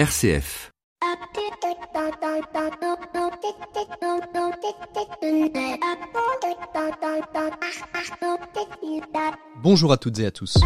RCF. Bonjour à toutes et à tous.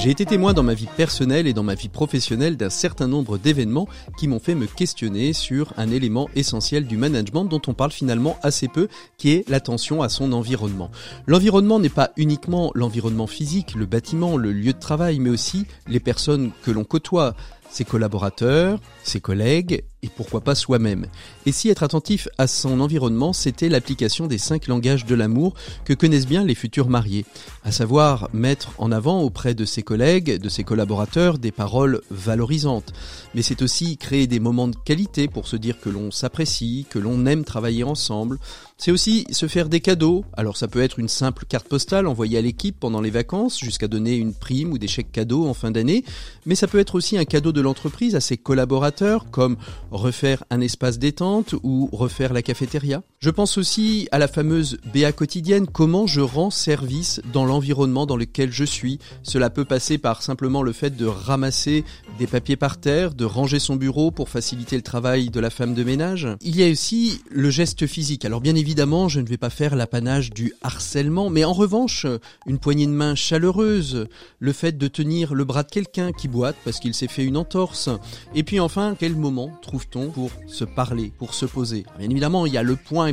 J'ai été témoin dans ma vie personnelle et dans ma vie professionnelle d'un certain nombre d'événements qui m'ont fait me questionner sur un élément essentiel du management dont on parle finalement assez peu, qui est l'attention à son environnement. L'environnement n'est pas uniquement l'environnement physique, le bâtiment, le lieu de travail, mais aussi les personnes que l'on côtoie, ses collaborateurs, ses collègues et pourquoi pas soi-même. Et si être attentif à son environnement, c'était l'application des cinq langages de l'amour que connaissent bien les futurs mariés, à savoir mettre en avant auprès de ses collègues, de ses collaborateurs, des paroles valorisantes. Mais c'est aussi créer des moments de qualité pour se dire que l'on s'apprécie, que l'on aime travailler ensemble. C'est aussi se faire des cadeaux. Alors ça peut être une simple carte postale envoyée à l'équipe pendant les vacances, jusqu'à donner une prime ou des chèques cadeaux en fin d'année, mais ça peut être aussi un cadeau de l'entreprise à ses collaborateurs, comme refaire un espace détente ou refaire la cafétéria? Je pense aussi à la fameuse BA quotidienne, comment je rends service dans l'environnement dans lequel je suis? Cela peut passer par simplement le fait de ramasser des papiers par terre, de ranger son bureau pour faciliter le travail de la femme de ménage. Il y a aussi le geste physique. Alors bien évidemment, je ne vais pas faire l'apanage du harcèlement, mais en revanche, une poignée de main chaleureuse, le fait de tenir le bras de quelqu'un qui boite parce qu'il s'est fait une entorse. Et puis enfin, quel moment trouve-t-on pour se parler, pour se poser? Bien évidemment, il y a le point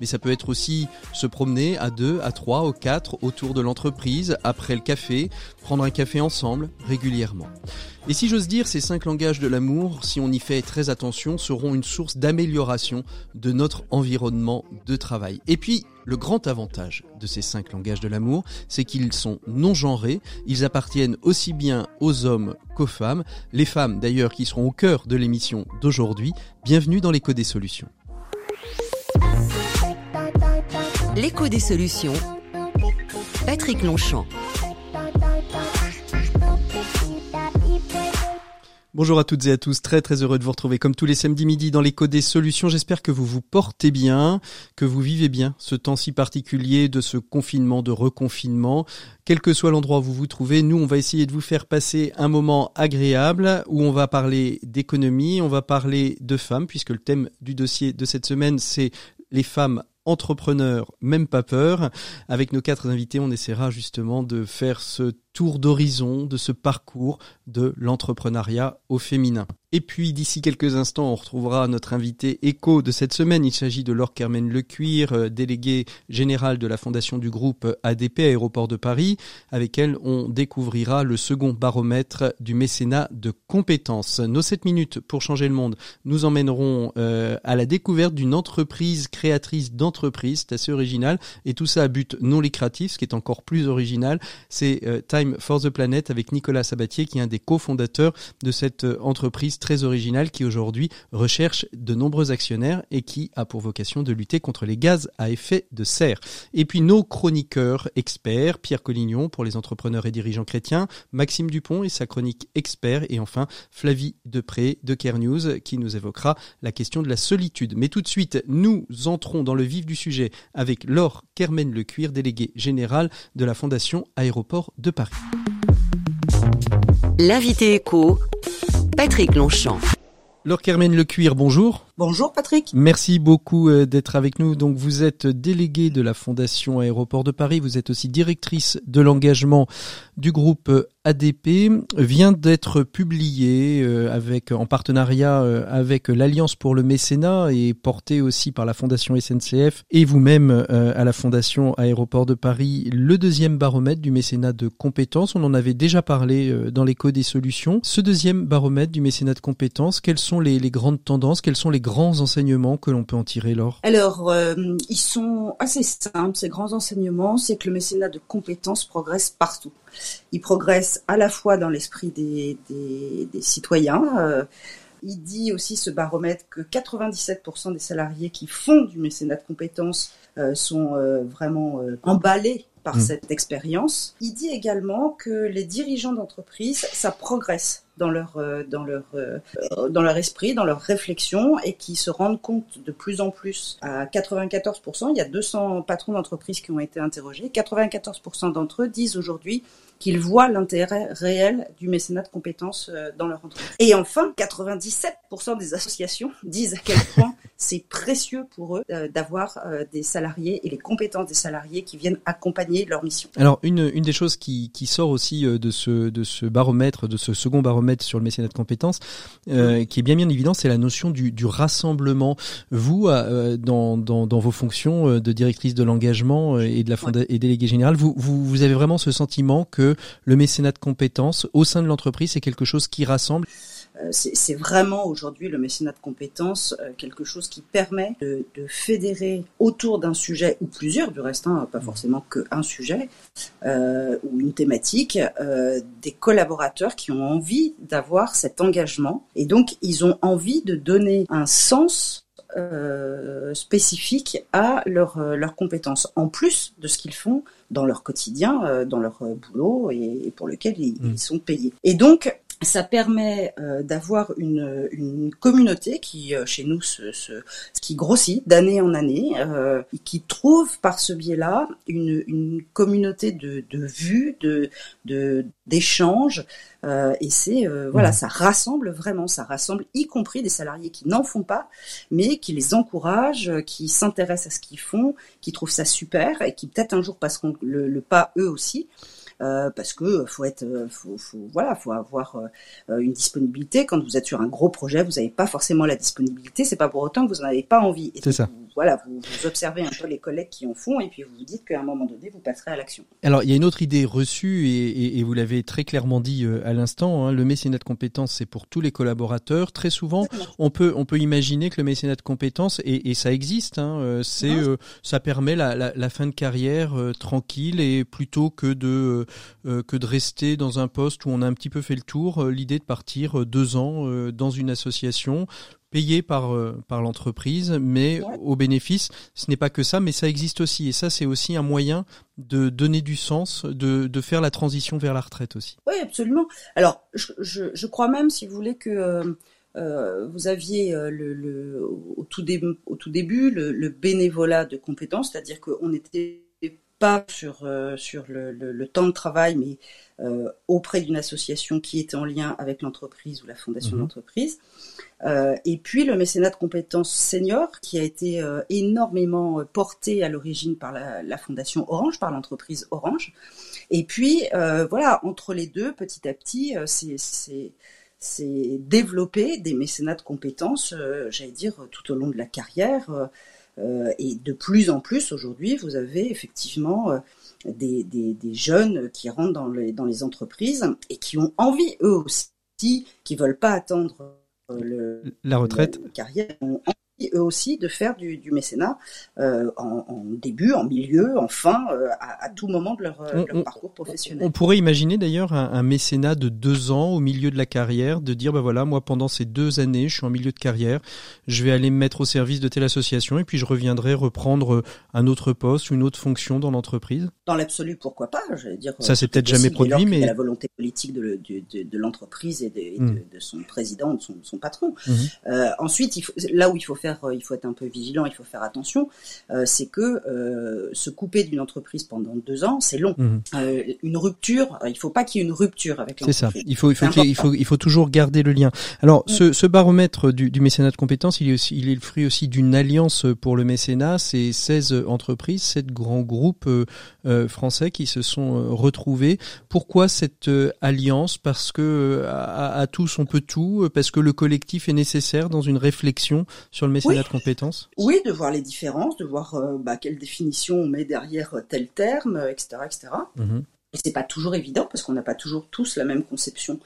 mais ça peut être aussi se promener à deux, à trois, ou quatre autour de l'entreprise, après le café, prendre un café ensemble régulièrement. Et si j'ose dire, ces cinq langages de l'amour, si on y fait très attention, seront une source d'amélioration de notre environnement de travail. Et puis, le grand avantage de ces cinq langages de l'amour, c'est qu'ils sont non genrés, ils appartiennent aussi bien aux hommes qu'aux femmes, les femmes d'ailleurs qui seront au cœur de l'émission d'aujourd'hui. Bienvenue dans l'écho des solutions. L'écho des solutions. Patrick Longchamp. Bonjour à toutes et à tous, très très heureux de vous retrouver comme tous les samedis midi dans l'écho des solutions. J'espère que vous vous portez bien, que vous vivez bien ce temps si particulier de ce confinement, de reconfinement. Quel que soit l'endroit où vous vous trouvez, nous on va essayer de vous faire passer un moment agréable où on va parler d'économie, on va parler de femmes puisque le thème du dossier de cette semaine c'est les femmes entrepreneurs, même pas peur. Avec nos quatre invités, on essaiera justement de faire ce tour d'horizon de ce parcours de l'entrepreneuriat au féminin. Et puis d'ici quelques instants, on retrouvera notre invité écho de cette semaine. Il s'agit de Laure Carmen Lecuir, euh, déléguée générale de la fondation du groupe ADP Aéroport de Paris, avec elle on découvrira le second baromètre du mécénat de compétences. Nos 7 minutes pour changer le monde nous emmèneront euh, à la découverte d'une entreprise créatrice d'entreprise, c'est assez original, et tout ça à but non lucratif, ce qui est encore plus original, c'est euh, Time for the Planet avec Nicolas Sabatier qui est un des cofondateurs de cette euh, entreprise très originale qui aujourd'hui recherche de nombreux actionnaires et qui a pour vocation de lutter contre les gaz à effet de serre. Et puis nos chroniqueurs experts, Pierre Collignon pour les entrepreneurs et dirigeants chrétiens, Maxime Dupont et sa chronique expert et enfin Flavie Depré de Care News qui nous évoquera la question de la solitude. Mais tout de suite, nous entrons dans le vif du sujet avec Laure Kermen Lecuir, déléguée générale de la Fondation Aéroport de Paris. L'invité écho, Patrick Longchamp. Laure Kermen Lecuir, bonjour. Bonjour Patrick. Merci beaucoup euh, d'être avec nous. Donc vous êtes déléguée de la Fondation Aéroport de Paris, vous êtes aussi directrice de l'engagement du groupe ADP. Vient d'être publié euh, avec en partenariat euh, avec l'Alliance pour le mécénat et porté aussi par la Fondation SNCF et vous-même à la Fondation Aéroport de Paris le deuxième baromètre du mécénat de compétences. On en avait déjà parlé dans l'écho des solutions. Ce deuxième baromètre du mécénat de compétences, quelles sont les, les grandes tendances, quelles sont les grands enseignements que l'on peut en tirer, Alors, euh, ils sont assez simples, ces grands enseignements, c'est que le mécénat de compétences progresse partout. Il progresse à la fois dans l'esprit des, des, citoyens. Euh, il dit aussi ce baromètre que 97% des salariés qui font du mécénat de compétences euh, sont vraiment emballés par mmh. cette expérience. Il dit également que les dirigeants d'entreprise, ça progresse dans leur euh, dans leur euh, dans leur esprit, dans leur réflexion et qui se rendent compte de plus en plus à 94%, il y a 200 patrons d'entreprises qui ont été interrogés, 94% d'entre eux disent aujourd'hui qu'ils voient l'intérêt réel du mécénat de compétences euh, dans leur entreprise. Et enfin, 97% des associations disent à quel point c'est précieux pour eux euh, d'avoir euh, des salariés et les compétences des salariés qui viennent accompagner leur mission. Alors une, une des choses qui, qui sort aussi de ce, de ce baromètre, de ce second baromètre sur le mécénat de compétences, euh, qui est bien bien évident, c'est la notion du, du rassemblement. Vous, euh, dans, dans, dans, vos fonctions de directrice de l'engagement et de la fonda et déléguée générale, vous, vous, vous avez vraiment ce sentiment que le mécénat de compétences au sein de l'entreprise, c'est quelque chose qui rassemble. Euh, c'est vraiment aujourd'hui le mécénat de compétences euh, quelque chose qui permet de, de fédérer autour d'un sujet ou plusieurs du reste, hein, pas forcément qu'un sujet euh, ou une thématique, euh, des collaborateurs qui ont envie d'avoir cet engagement. Et donc ils ont envie de donner un sens euh, spécifique à leurs leur compétences, en plus de ce qu'ils font dans leur quotidien, euh, dans leur boulot et, et pour lequel ils, mmh. ils, sont payés. Et donc, ça permet euh, d'avoir une, une, communauté qui, euh, chez nous, se, se, qui grossit d'année en année, euh, et qui trouve par ce biais-là une, une, communauté de, de vues, de d'échanges, euh, et c'est euh, voilà, mmh. ça rassemble vraiment, ça rassemble, y compris des salariés qui n'en font pas, mais qui les encouragent, qui s'intéressent à ce qu'ils font, qui trouvent ça super, et qui peut-être un jour passeront le, le pas eux aussi. Euh, parce que faut être, faut, faut, voilà, faut avoir euh, une disponibilité. Quand vous êtes sur un gros projet, vous n'avez pas forcément la disponibilité. C'est pas pour autant que vous n'en avez pas envie. C'est ça. Vous, voilà, vous, vous, observez un peu les collègues qui en font et puis vous vous dites qu'à un moment donné, vous passerez à l'action. Alors, il y a une autre idée reçue et, et, et vous l'avez très clairement dit euh, à l'instant. Hein, le mécénat de compétences, c'est pour tous les collaborateurs. Très souvent, on peut on peut imaginer que le mécénat de compétences et, et ça existe. Hein, c'est ça permet la, la, la, fin de carrière tranquille et plutôt que de euh, que de rester dans un poste où on a un petit peu fait le tour. Euh, l'idée de partir euh, deux ans dans une association payé par par l'entreprise, mais ouais. au bénéfice, ce n'est pas que ça, mais ça existe aussi. Et ça, c'est aussi un moyen de donner du sens, de, de faire la transition vers la retraite aussi. Oui, absolument. Alors, je, je, je crois même, si vous voulez, que euh, vous aviez le, le, au, tout début, au tout début le, le bénévolat de compétences, c'est-à-dire qu'on était pas sur euh, sur le, le, le, temps de travail, mais euh, auprès d'une association qui était en lien avec l'entreprise ou la fondation mmh. d'entreprise. Euh, et puis le mécénat de compétences senior, qui a été euh, énormément porté à l'origine par la, la, fondation Orange, par l'entreprise Orange. Et puis euh, voilà, entre les deux, petit à petit, c'est c'est développer des mécénats de compétences, j'allais dire, tout au long de la carrière. Euh, et de plus en plus aujourd'hui, vous avez effectivement euh, des, des, des, jeunes qui rentrent dans les, dans les entreprises et qui ont envie, eux aussi, qui veulent pas attendre euh, le, la retraite, la carrière, ont eux aussi de faire du, du mécénat euh, en, en, début, en milieu, en fin, euh, à, à, tout moment de leur, on, leur parcours professionnel. On pourrait imaginer d'ailleurs un, un, mécénat de deux ans au milieu de la carrière, de dire bah voilà moi pendant ces deux années je suis en milieu de carrière, je vais aller me mettre au service de telle association et puis je reviendrai reprendre un autre poste ou une autre fonction dans l'entreprise. Dans l'absolu pourquoi pas, je veux dire. Ça c'est peut-être jamais produit mais la volonté politique de, de, de, de l'entreprise et, de, mmh. de, son président, de son, son patron. Mmh. Euh, ensuite il faut, là où il faut faire euh, il faut être un peu vigilant, il faut faire attention, euh, c'est que euh, se couper d'une entreprise pendant deux ans, c'est long. Mmh. Euh, une rupture, il faut pas qu'il y ait une rupture avec l'entreprise. C'est ça. Il faut, il faut, il, faut, il faut toujours garder le lien. Alors, ce, ce, baromètre du, du, mécénat de compétences, il est aussi, il est le fruit aussi d'une alliance pour le mécénat. C'est 16 entreprises, 7 grands groupes euh, français qui se sont retrouvés. Pourquoi cette alliance? Parce que à, à tous on peut tout. Parce que le collectif est nécessaire dans une réflexion sur le mécénat oui. de compétences? Oui, de voir les différences, de voir euh, bah, quelle définition on met derrière tel terme, etc. etc. Mmh. Et c'est pas toujours évident parce qu'on n'a pas toujours tous la même conception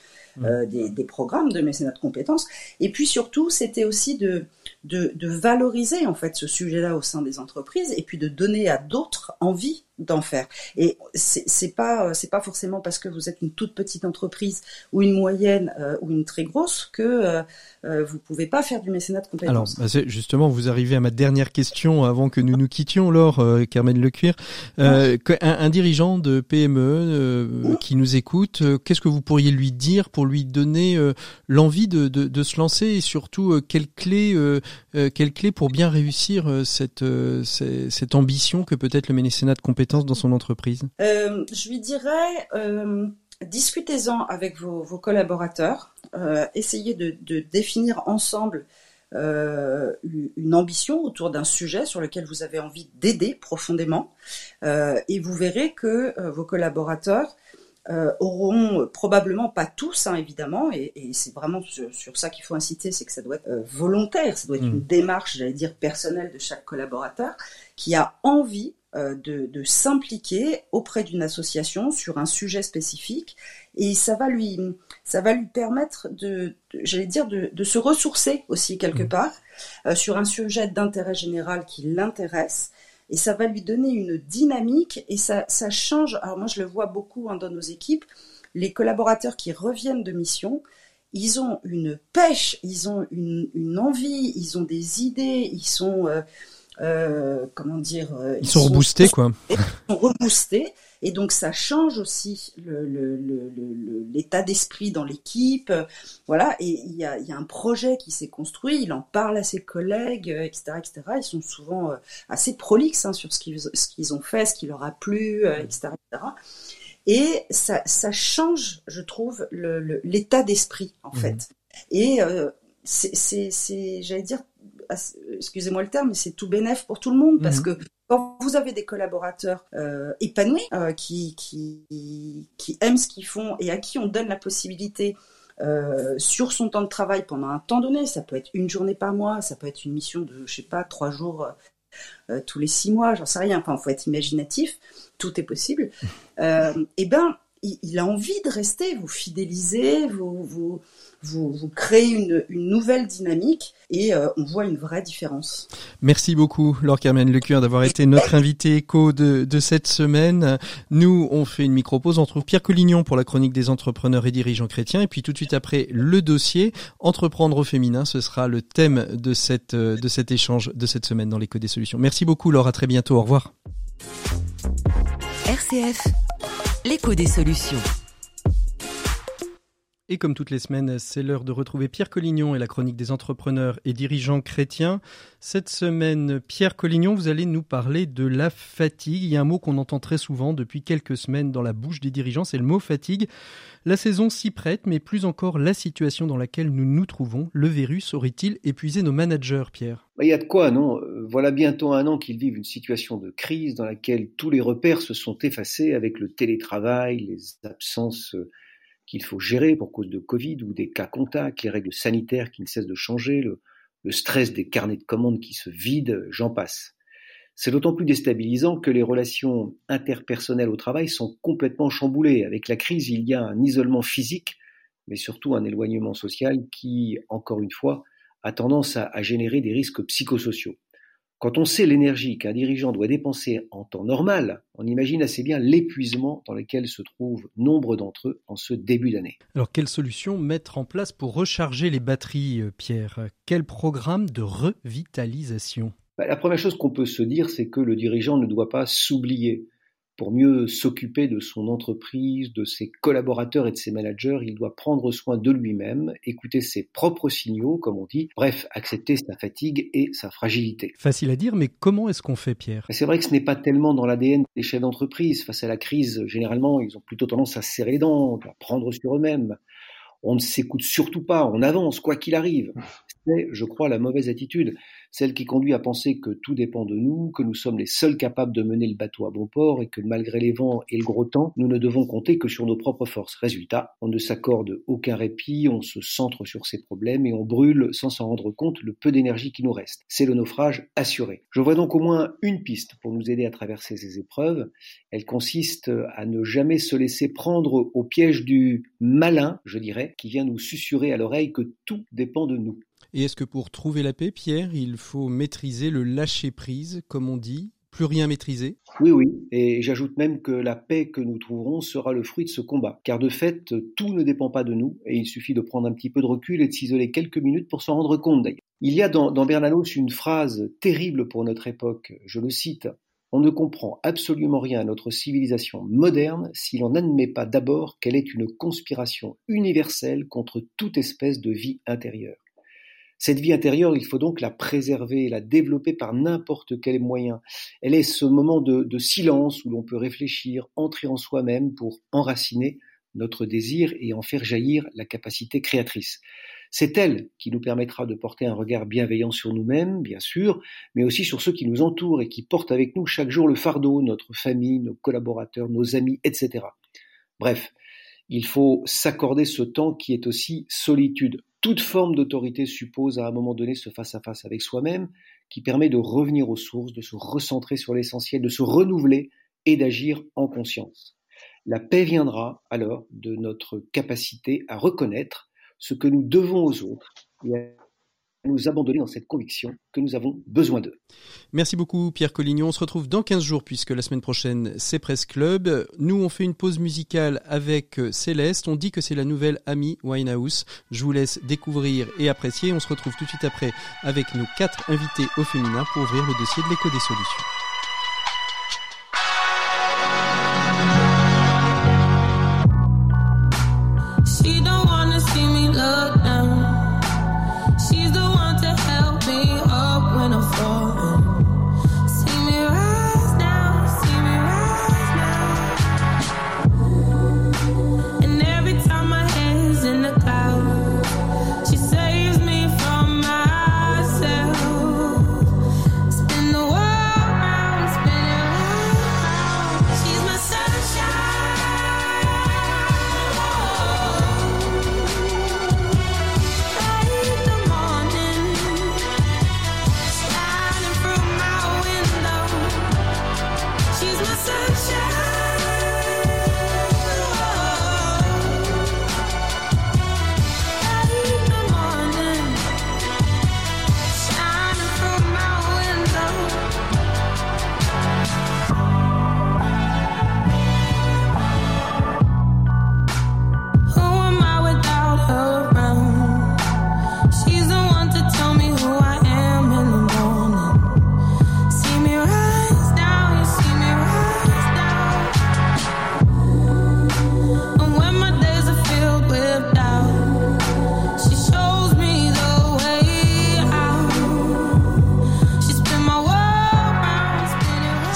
euh, des, des, programmes de mécénat de compétences. Et puis surtout, c'était aussi de, de, de, valoriser en fait ce sujet-là au sein des entreprises et puis de donner à d'autres envie d'en faire. Et c'est pas c'est pas forcément parce que vous êtes une toute petite entreprise ou une moyenne ou une très grosse que euh, vous pouvez pas faire du mécénat de compétences. Alors, bah, justement, vous arrivez à ma dernière question avant que nous nous quittions, Laure, euh, Carmen Lecuir. Euh, un, dirigeant de PME euh, qui nous écoute, qu'est-ce que vous pourriez lui dire pour lui donner l'envie de, de, de, se lancer et surtout quelle clé, quelle clé pour bien réussir cette, cette ambition que peut être le mécénat de compétences? Dans son entreprise? Je lui dirais discutez-en avec vos, collaborateurs, euh, essayez de, définir ensemble euh, une ambition autour d'un sujet sur lequel vous avez envie d'aider profondément, euh, et vous verrez que vos collaborateurs auront probablement pas tous, hein, évidemment, et, c'est vraiment sur, ça qu'il faut inciter, c'est que ça doit être volontaire, ça doit être mmh. une démarche, j'allais dire, personnelle de chaque collaborateur qui a envie euh, de, s'impliquer auprès d'une association sur un sujet spécifique. Et ça va lui ça va lui permettre de, j'allais dire de, se ressourcer aussi quelque mmh. part euh, sur un sujet d'intérêt général qui l'intéresse. Et ça va lui donner une dynamique et ça, ça change. Alors moi je le vois beaucoup hein, dans nos équipes. Les collaborateurs qui reviennent de mission ils ont une pêche ils ont une, envie ils ont des idées ils sont euh, euh, comment dire euh, ils, sont, reboostés quoi. Ils sont reboostés. Et donc ça change aussi l'état le, d'esprit dans l'équipe. Voilà. Et il y a, y a, un projet qui s'est construit. Il en parle à ses collègues etc euh, etc ils sont souvent assez prolixes hein, sur ce qu'ils ce qu'ils ont fait ce qui leur a plu etc etc et ça, ça change je trouve l'état d'esprit en mmh. fait. Et c'est j'allais dire excusez-moi le terme, mais c'est tout bénéf pour tout le monde parce mhm. que quand vous avez des collaborateurs euh, épanouis euh, qui, qui, qui aiment ce qu'ils font et à qui on donne la possibilité euh, sur son temps de travail pendant un temps donné, ça peut être une journée par mois, ça peut être une mission de, je sais pas, trois jours tous les six mois, j'en sais rien. Enfin, faut être imaginatif, tout est possible. et eh ben, il, a envie de rester, vous fidéliser, vous, vous, vous, vous créez une, une, nouvelle dynamique et euh, on voit une vraie différence. Merci beaucoup, Laure Carmen Lecure, d'avoir été notre invité éco de, de, cette semaine. Nous, on fait une micro-pause. On trouve Pierre Collignon pour la chronique des entrepreneurs et dirigeants chrétiens. Et puis tout de suite après, le dossier Entreprendre au féminin. Ce sera le thème de, cette, de cet échange de cette semaine dans l'éco des solutions. Merci beaucoup, Laure. À très bientôt. Au revoir. RCF l'écho des solutions. Et comme toutes les semaines, c'est l'heure de retrouver Pierre Collignon et la chronique des entrepreneurs et dirigeants chrétiens. Cette semaine, Pierre Collignon, vous allez nous parler de la fatigue. Il y a un mot qu'on entend très souvent depuis quelques semaines dans la bouche des dirigeants, c'est le mot fatigue. La saison s'y prête, mais plus encore la situation dans laquelle nous nous trouvons. Le virus aurait-il épuisé nos managers, Pierre? Il y a de quoi, non? Voilà bientôt un an qu'ils vivent une situation de crise dans laquelle tous les repères se sont effacés avec le télétravail, les absences qu'il faut gérer pour cause de Covid ou des cas contacts, les règles sanitaires qui ne cessent de changer, le, stress des carnets de commandes qui se vident, j'en passe. C'est d'autant plus déstabilisant que les relations interpersonnelles au travail sont complètement chamboulées. Avec la crise, il y a un isolement physique, mais surtout un éloignement social qui, encore une fois, a tendance à générer des risques psychosociaux. Quand on sait l'énergie qu'un dirigeant doit dépenser en temps normal, on imagine assez bien l'épuisement dans lequel se trouvent nombre d'entre eux en ce début d'année. Alors quelle solution mettre en place pour recharger les batteries, euh, Pierre? Quel programme de revitalisation? Bah, La première chose qu'on peut se dire, c'est que le dirigeant ne doit pas s'oublier. Pour mieux s'occuper de son entreprise, de ses collaborateurs et de ses managers, il doit prendre soin de lui-même, écouter ses propres signaux, comme on dit, bref, accepter sa fatigue et sa fragilité. Facile à dire, mais comment est-ce qu'on fait, Pierre? C'est vrai que ce n'est pas tellement dans l'ADN des chefs d'entreprise. Face à la crise, généralement, ils ont plutôt tendance à serrer les dents, à prendre sur eux-mêmes. On ne s'écoute surtout pas, on avance, quoi qu'il arrive. C'est, je crois, la mauvaise attitude celle qui conduit à penser que tout dépend de nous, que nous sommes les seuls capables de mener le bateau à bon port et que malgré les vents et le gros temps, nous ne devons compter que sur nos propres forces. Résultat, on ne s'accorde aucun répit, on se centre sur ses problèmes et on brûle sans s'en rendre compte le peu d'énergie qui nous reste. C'est le naufrage assuré. Je vois donc au moins une piste pour nous aider à traverser ces épreuves. Elle consiste à ne jamais se laisser prendre au piège du malin, je dirais, qui vient nous susurrer à l'oreille que tout dépend de nous. Et est-ce que pour trouver la paix, Pierre, il faut maîtriser le lâcher-prise, comme on dit plus rien maîtriser? Oui, oui, et j'ajoute même que la paix que nous trouverons sera le fruit de ce combat, car de fait, tout ne dépend pas de nous, et il suffit de prendre un petit peu de recul et de s'isoler quelques minutes pour s'en rendre compte d'ailleurs. Il y a dans, Bernanos une phrase terrible pour notre époque, je le cite, on ne comprend absolument rien à notre civilisation moderne si l'on n'admet pas d'abord qu'elle est une conspiration universelle contre toute espèce de vie intérieure. Cette vie intérieure, il faut donc la préserver, la développer par n'importe quel moyen. Elle est ce moment de, de silence où l'on peut réfléchir, entrer en soi-même pour enraciner notre désir et en faire jaillir la capacité créatrice. C'est elle qui nous permettra de porter un regard bienveillant sur nous-mêmes, bien sûr, mais aussi sur ceux qui nous entourent et qui portent avec nous chaque jour le fardeau, notre famille, nos collaborateurs, nos amis, etc. Bref, il faut s'accorder ce temps qui est aussi solitude toute forme d'autorité suppose à un moment donné ce face-à-face avec soi-même qui permet de revenir aux sources, de se recentrer sur l'essentiel, de se renouveler et d'agir en conscience. La paix viendra alors de notre capacité à reconnaître ce que nous devons aux autres nous abandonner dans cette conviction que nous avons besoin d'eux. Merci beaucoup Pierre Collignon. On se retrouve dans 15 jours puisque la semaine prochaine c'est Presse Club. Nous on fait une pause musicale avec euh, Céleste. On dit que c'est la nouvelle amie Winehouse. Je vous laisse découvrir et apprécier. On se retrouve tout de suite après avec nos quatre invités au féminin pour ouvrir le dossier de l'écho des solutions.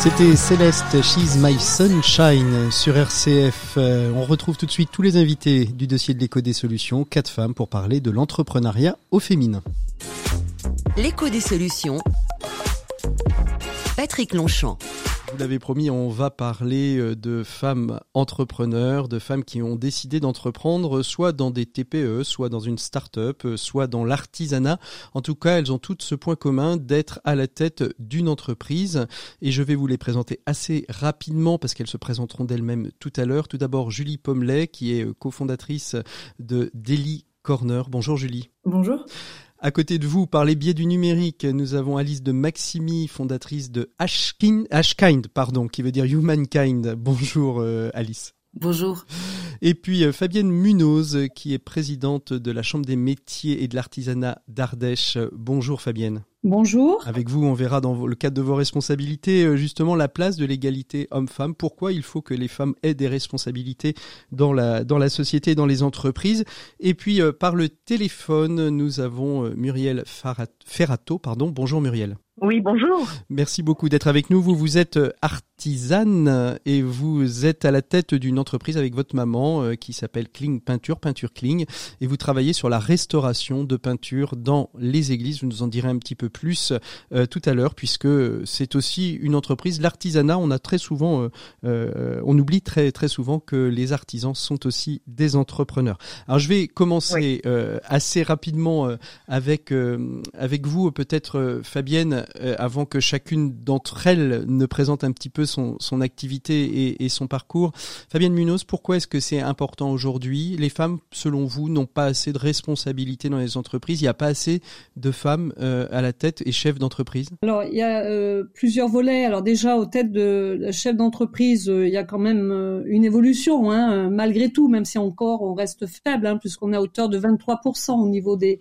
C'était Céleste, She's My Sunshine sur RCF. Euh, on retrouve tout de suite tous les invités du dossier de l'écho des solutions, quatre femmes pour parler de l'entrepreneuriat au féminin. L'écho des solutions. Patrick Longchamp vous l'avez promis, on va parler euh, de femmes entrepreneurs, de femmes qui ont décidé d'entreprendre soit dans des TPE, soit dans une start-up, euh, soit dans l'artisanat. En tout cas, elles ont toutes ce point commun d'être à la tête d'une entreprise. Et je vais vous les présenter assez rapidement parce qu'elles se présenteront d'elles-mêmes tout à l'heure. Tout d'abord, Julie Pommelet, qui est euh, cofondatrice de Daily Corner. Bonjour Julie. Bonjour. À côté de vous, par les biais du numérique, nous avons Alice de Maximi, fondatrice de Ashkind, pardon, qui veut dire Humankind. Bonjour euh, Alice. Bonjour. Et puis euh, Fabienne Munoz, qui est présidente de la Chambre des métiers et de l'artisanat d'Ardèche. Bonjour Fabienne. Bonjour. Avec vous, on verra dans le cadre de vos responsabilités euh, justement la place de l'égalité homme-femme. Pourquoi il faut que les femmes aient des responsabilités dans la, dans la société dans les entreprises? Et puis euh, par le téléphone, nous avons euh, Muriel Ferrato. Pardon. Bonjour Muriel. Oui, bonjour. Merci beaucoup d'être avec nous. Vous, vous êtes artisane et vous êtes à la tête d'une entreprise avec votre maman qui s'appelle Kling Peinture, Peinture Kling, et vous travaillez sur la restauration de peinture dans les églises. Vous nous en direz un petit peu plus euh, tout à l'heure, puisque c'est aussi une entreprise. L'artisanat, on a très souvent, euh, euh, on oublie très très souvent que les artisans sont aussi des entrepreneurs. Alors je vais commencer assez rapidement avec avec vous, peut-être Fabienne. Avant que chacune d'entre elles ne présente un petit peu son, activité et, son parcours. Fabienne Munoz, pourquoi est-ce que c'est important aujourd'hui? Les femmes, selon vous, n'ont pas assez de responsabilités dans les entreprises. Il n'y a pas assez de femmes à la tête et chefs d'entreprise? Alors, il y a plusieurs volets. Alors déjà, aux têtes de chefs d'entreprise, il y a quand même une évolution, hein, malgré tout, même si encore on reste faible, hein, puisqu'on est à hauteur de 23% au niveau des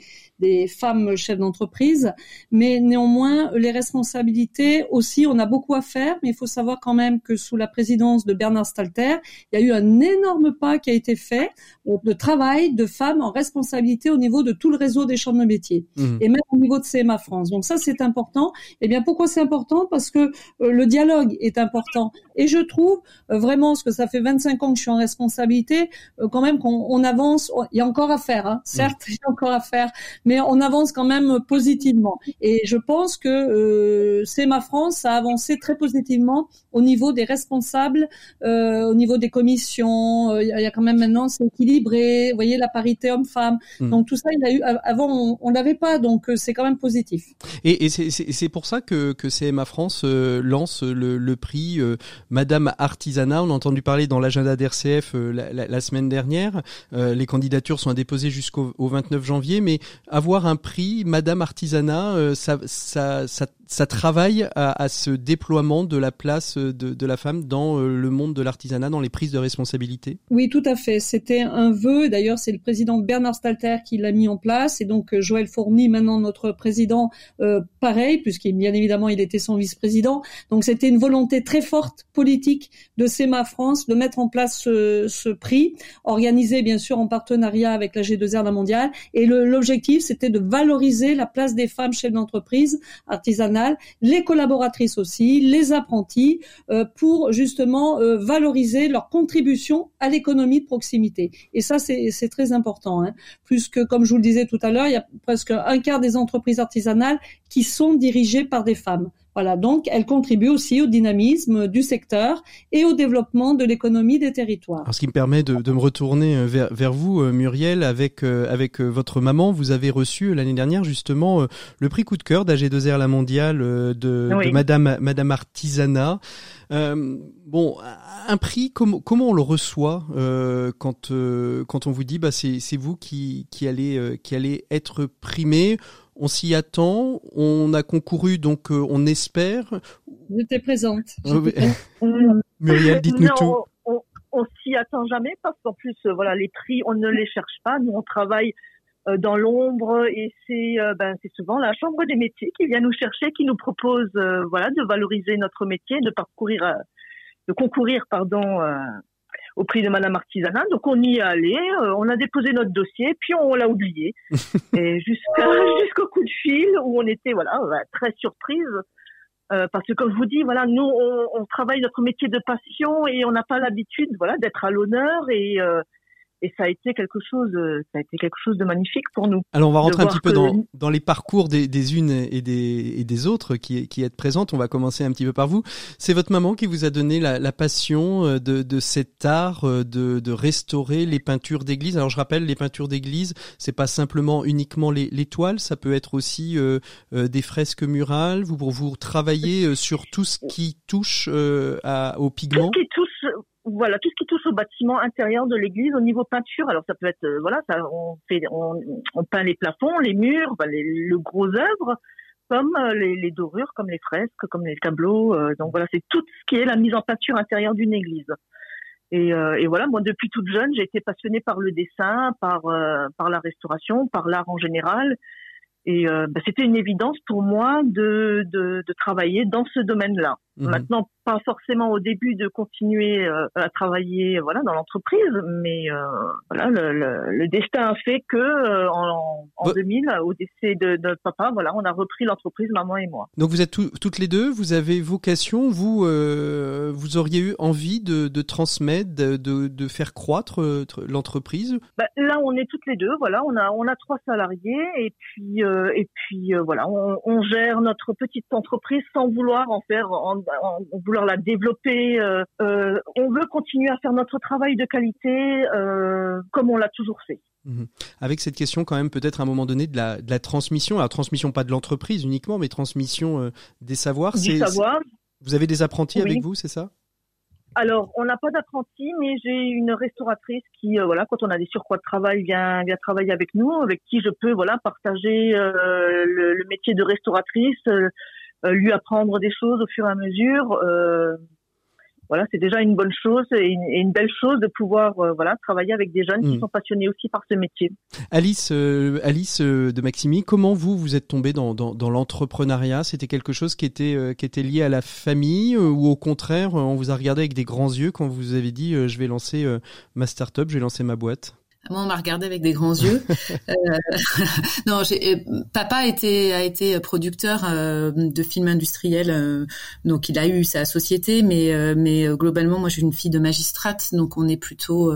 femmes chefs d'entreprise. Mais néanmoins, les responsabilités aussi, on a beaucoup à faire, mais il faut savoir quand même que sous la présidence de Bernard Stalter, il y a eu un énorme pas qui a été fait de travail de femmes en responsabilité au niveau de tout le réseau des chambres de métiers mmh. et même au niveau de CMA France. Donc ça, c'est important. Et eh bien, pourquoi c'est important? Parce que euh, le dialogue est important. Et je trouve euh, vraiment, parce que ça fait 25 ans que je suis en responsabilité, euh, quand même qu'on avance. Il y a encore à faire, hein. certes, il y a encore à faire, mais on avance quand même positivement. Et je pense que euh, c'est ma France a avancé très positivement au niveau des responsables, euh, au niveau des commissions. Euh, il y a quand même maintenant c'est équilibré. Vous voyez la parité homme-femme. Hmm. Donc tout ça, il y a eu avant on, l'avait pas, donc c'est quand même positif. Et, et c'est pour ça que, que CMA France lance le, le prix Madame Artisanat. On a entendu parler dans l'agenda d'RCF la, la, la, semaine dernière. les candidatures sont à déposer jusqu'au 29 janvier, mais avoir un prix Madame Artisanat, euh, ça, ça, ça, ça, travaille à, ce déploiement de la place de, la femme dans euh, le monde de l'artisanat, dans les prises de responsabilité? Oui, tout à fait. C'était un vœu. D'ailleurs, c'est le président Bernard Stalter qui l'a mis en place. Et donc, euh, Joël Fourny, maintenant notre président, euh, pareil, puisqu'il bien évidemment, il était son vice-président. Donc, c'était une volonté très forte politique de SEMA France de mettre en place ce, prix, organisé bien sûr en partenariat avec la G2R la mondiale. Et l'objectif, c'était de valoriser la place des femmes chefs d'entreprise les collaboratrices aussi, les apprentis, euh, pour justement euh, valoriser leur contribution à l'économie de proximité. Et ça, c'est très important. Hein. Plus que, comme je vous le disais tout à l'heure, il y a presque un quart des entreprises artisanales qui sont dirigées par des femmes. Voilà, donc elle contribue aussi au dynamisme du secteur et au développement de l'économie des territoires. Alors, ce qui me permet de, de me retourner euh, vers, vers, vous, euh, Muriel, avec euh, avec votre maman, vous avez reçu l'année dernière justement le prix coup de cœur d'AG2R La Mondiale de, de Madame Madame Artisana. Euh, bon, un prix, comment, comment on le reçoit euh, quand quand on vous dit bah c'est vous qui qui allez qui allez être primé on s'y attend, on a concouru, donc euh, on espère. J'étais présente. Muriel, dites-nous tout. On, on, s'y attend jamais parce qu'en plus, euh, voilà, les prix, on ne les cherche pas. Nous, on travaille euh, dans l'ombre et c'est ben, c'est souvent la chambre des métiers qui vient nous chercher, qui nous propose voilà de valoriser notre métier, de parcourir, de concourir pardon au prix de Madame Artisana. Donc on y est allé, euh, on a déposé notre dossier, puis on l'a oublié. et jusqu'au coup de fil où on était voilà euh, très surprise. Euh, parce que comme je vous dis, voilà, nous on, on travaille notre métier de passion et on n'a pas l'habitude, voilà, d'être à l'honneur et euh, et ça a été quelque chose, euh, ça a été quelque chose de magnifique pour nous. Alors on va rentrer un petit peu dans, dans les parcours des, des unes et des, et des autres qui, qui êtes présentes. On va commencer un petit peu par vous. C'est votre maman qui vous a donné la, la passion euh, de, de cet art euh, de, de restaurer les peintures d'église. Alors je rappelle, les peintures d'église, c'est pas simplement uniquement les, les, toiles, ça peut être aussi euh, des fresques murales. Vous vous travaillez sur tout ce qui touche à, aux pigments. Tout ce qui touche voilà tout ce qui touche au bâtiment intérieur de l'église au niveau peinture. Alors ça peut être euh, voilà ça on fait on, on, peint les plafonds les murs les, le gros œuvre comme euh, les, les, dorures comme les fresques comme les tableaux euh, donc voilà c'est tout ce qui est la mise en peinture intérieure d'une église. Et, et, voilà moi depuis toute jeune j'ai été passionnée par le dessin par par la restauration par l'art en général et bah, c'était une évidence pour moi de, de, de travailler dans ce domaine-là. Mmh. Maintenant, pas forcément au début de continuer euh, à travailler voilà dans l'entreprise, mais euh, voilà le, le, le, destin a fait que euh, en, en 2000, au décès de, de, papa, voilà, on a repris l'entreprise maman et moi. Donc vous êtes toutes les deux, vous avez vocation, vous vous auriez eu envie de, de transmettre, de, de, faire croître l'entreprise? Bah, Là, on est toutes les deux, voilà, on a on a trois salariés et puis euh, et puis euh, voilà, on, on, gère notre petite entreprise sans vouloir en faire, en, en vouloir la développer. Euh, on veut continuer à faire notre travail de qualité comme on l'a toujours fait. Mmh. Avec cette question quand même peut-être à un moment donné de la, de la transmission, alors transmission pas de l'entreprise uniquement, mais transmission des savoirs. Du savoir. Vous avez des apprentis avec vous, c'est ça? Alors, on n'a pas d'apprenti, mais j'ai une restauratrice qui, euh, voilà, quand on a des surcroît de travail, vient, vient travailler avec nous, avec qui je peux, voilà, partager euh, le, métier de restauratrice, euh, lui apprendre des choses au fur et à mesure voilà, c'est déjà une bonne chose et une, belle chose de pouvoir euh, voilà travailler avec des jeunes qui mm. sont passionnés aussi par ce métier. Alice, euh, Alice euh, de Maximi, comment vous vous êtes tombée dans, dans, dans l'entrepreneuriat? C'était quelque chose qui était qui était lié à la famille ou au contraire on vous a regardé avec des grands yeux quand vous avez dit je vais lancer ma start-up, je vais lancer ma boîte? Moi, on m'a regardé avec des grands yeux. euh, non, j'ai, euh, papa était, a été producteur euh, de films industriels, euh, donc il a eu sa société, mais, mais globalement, moi, j'ai une fille de magistrate, donc on est plutôt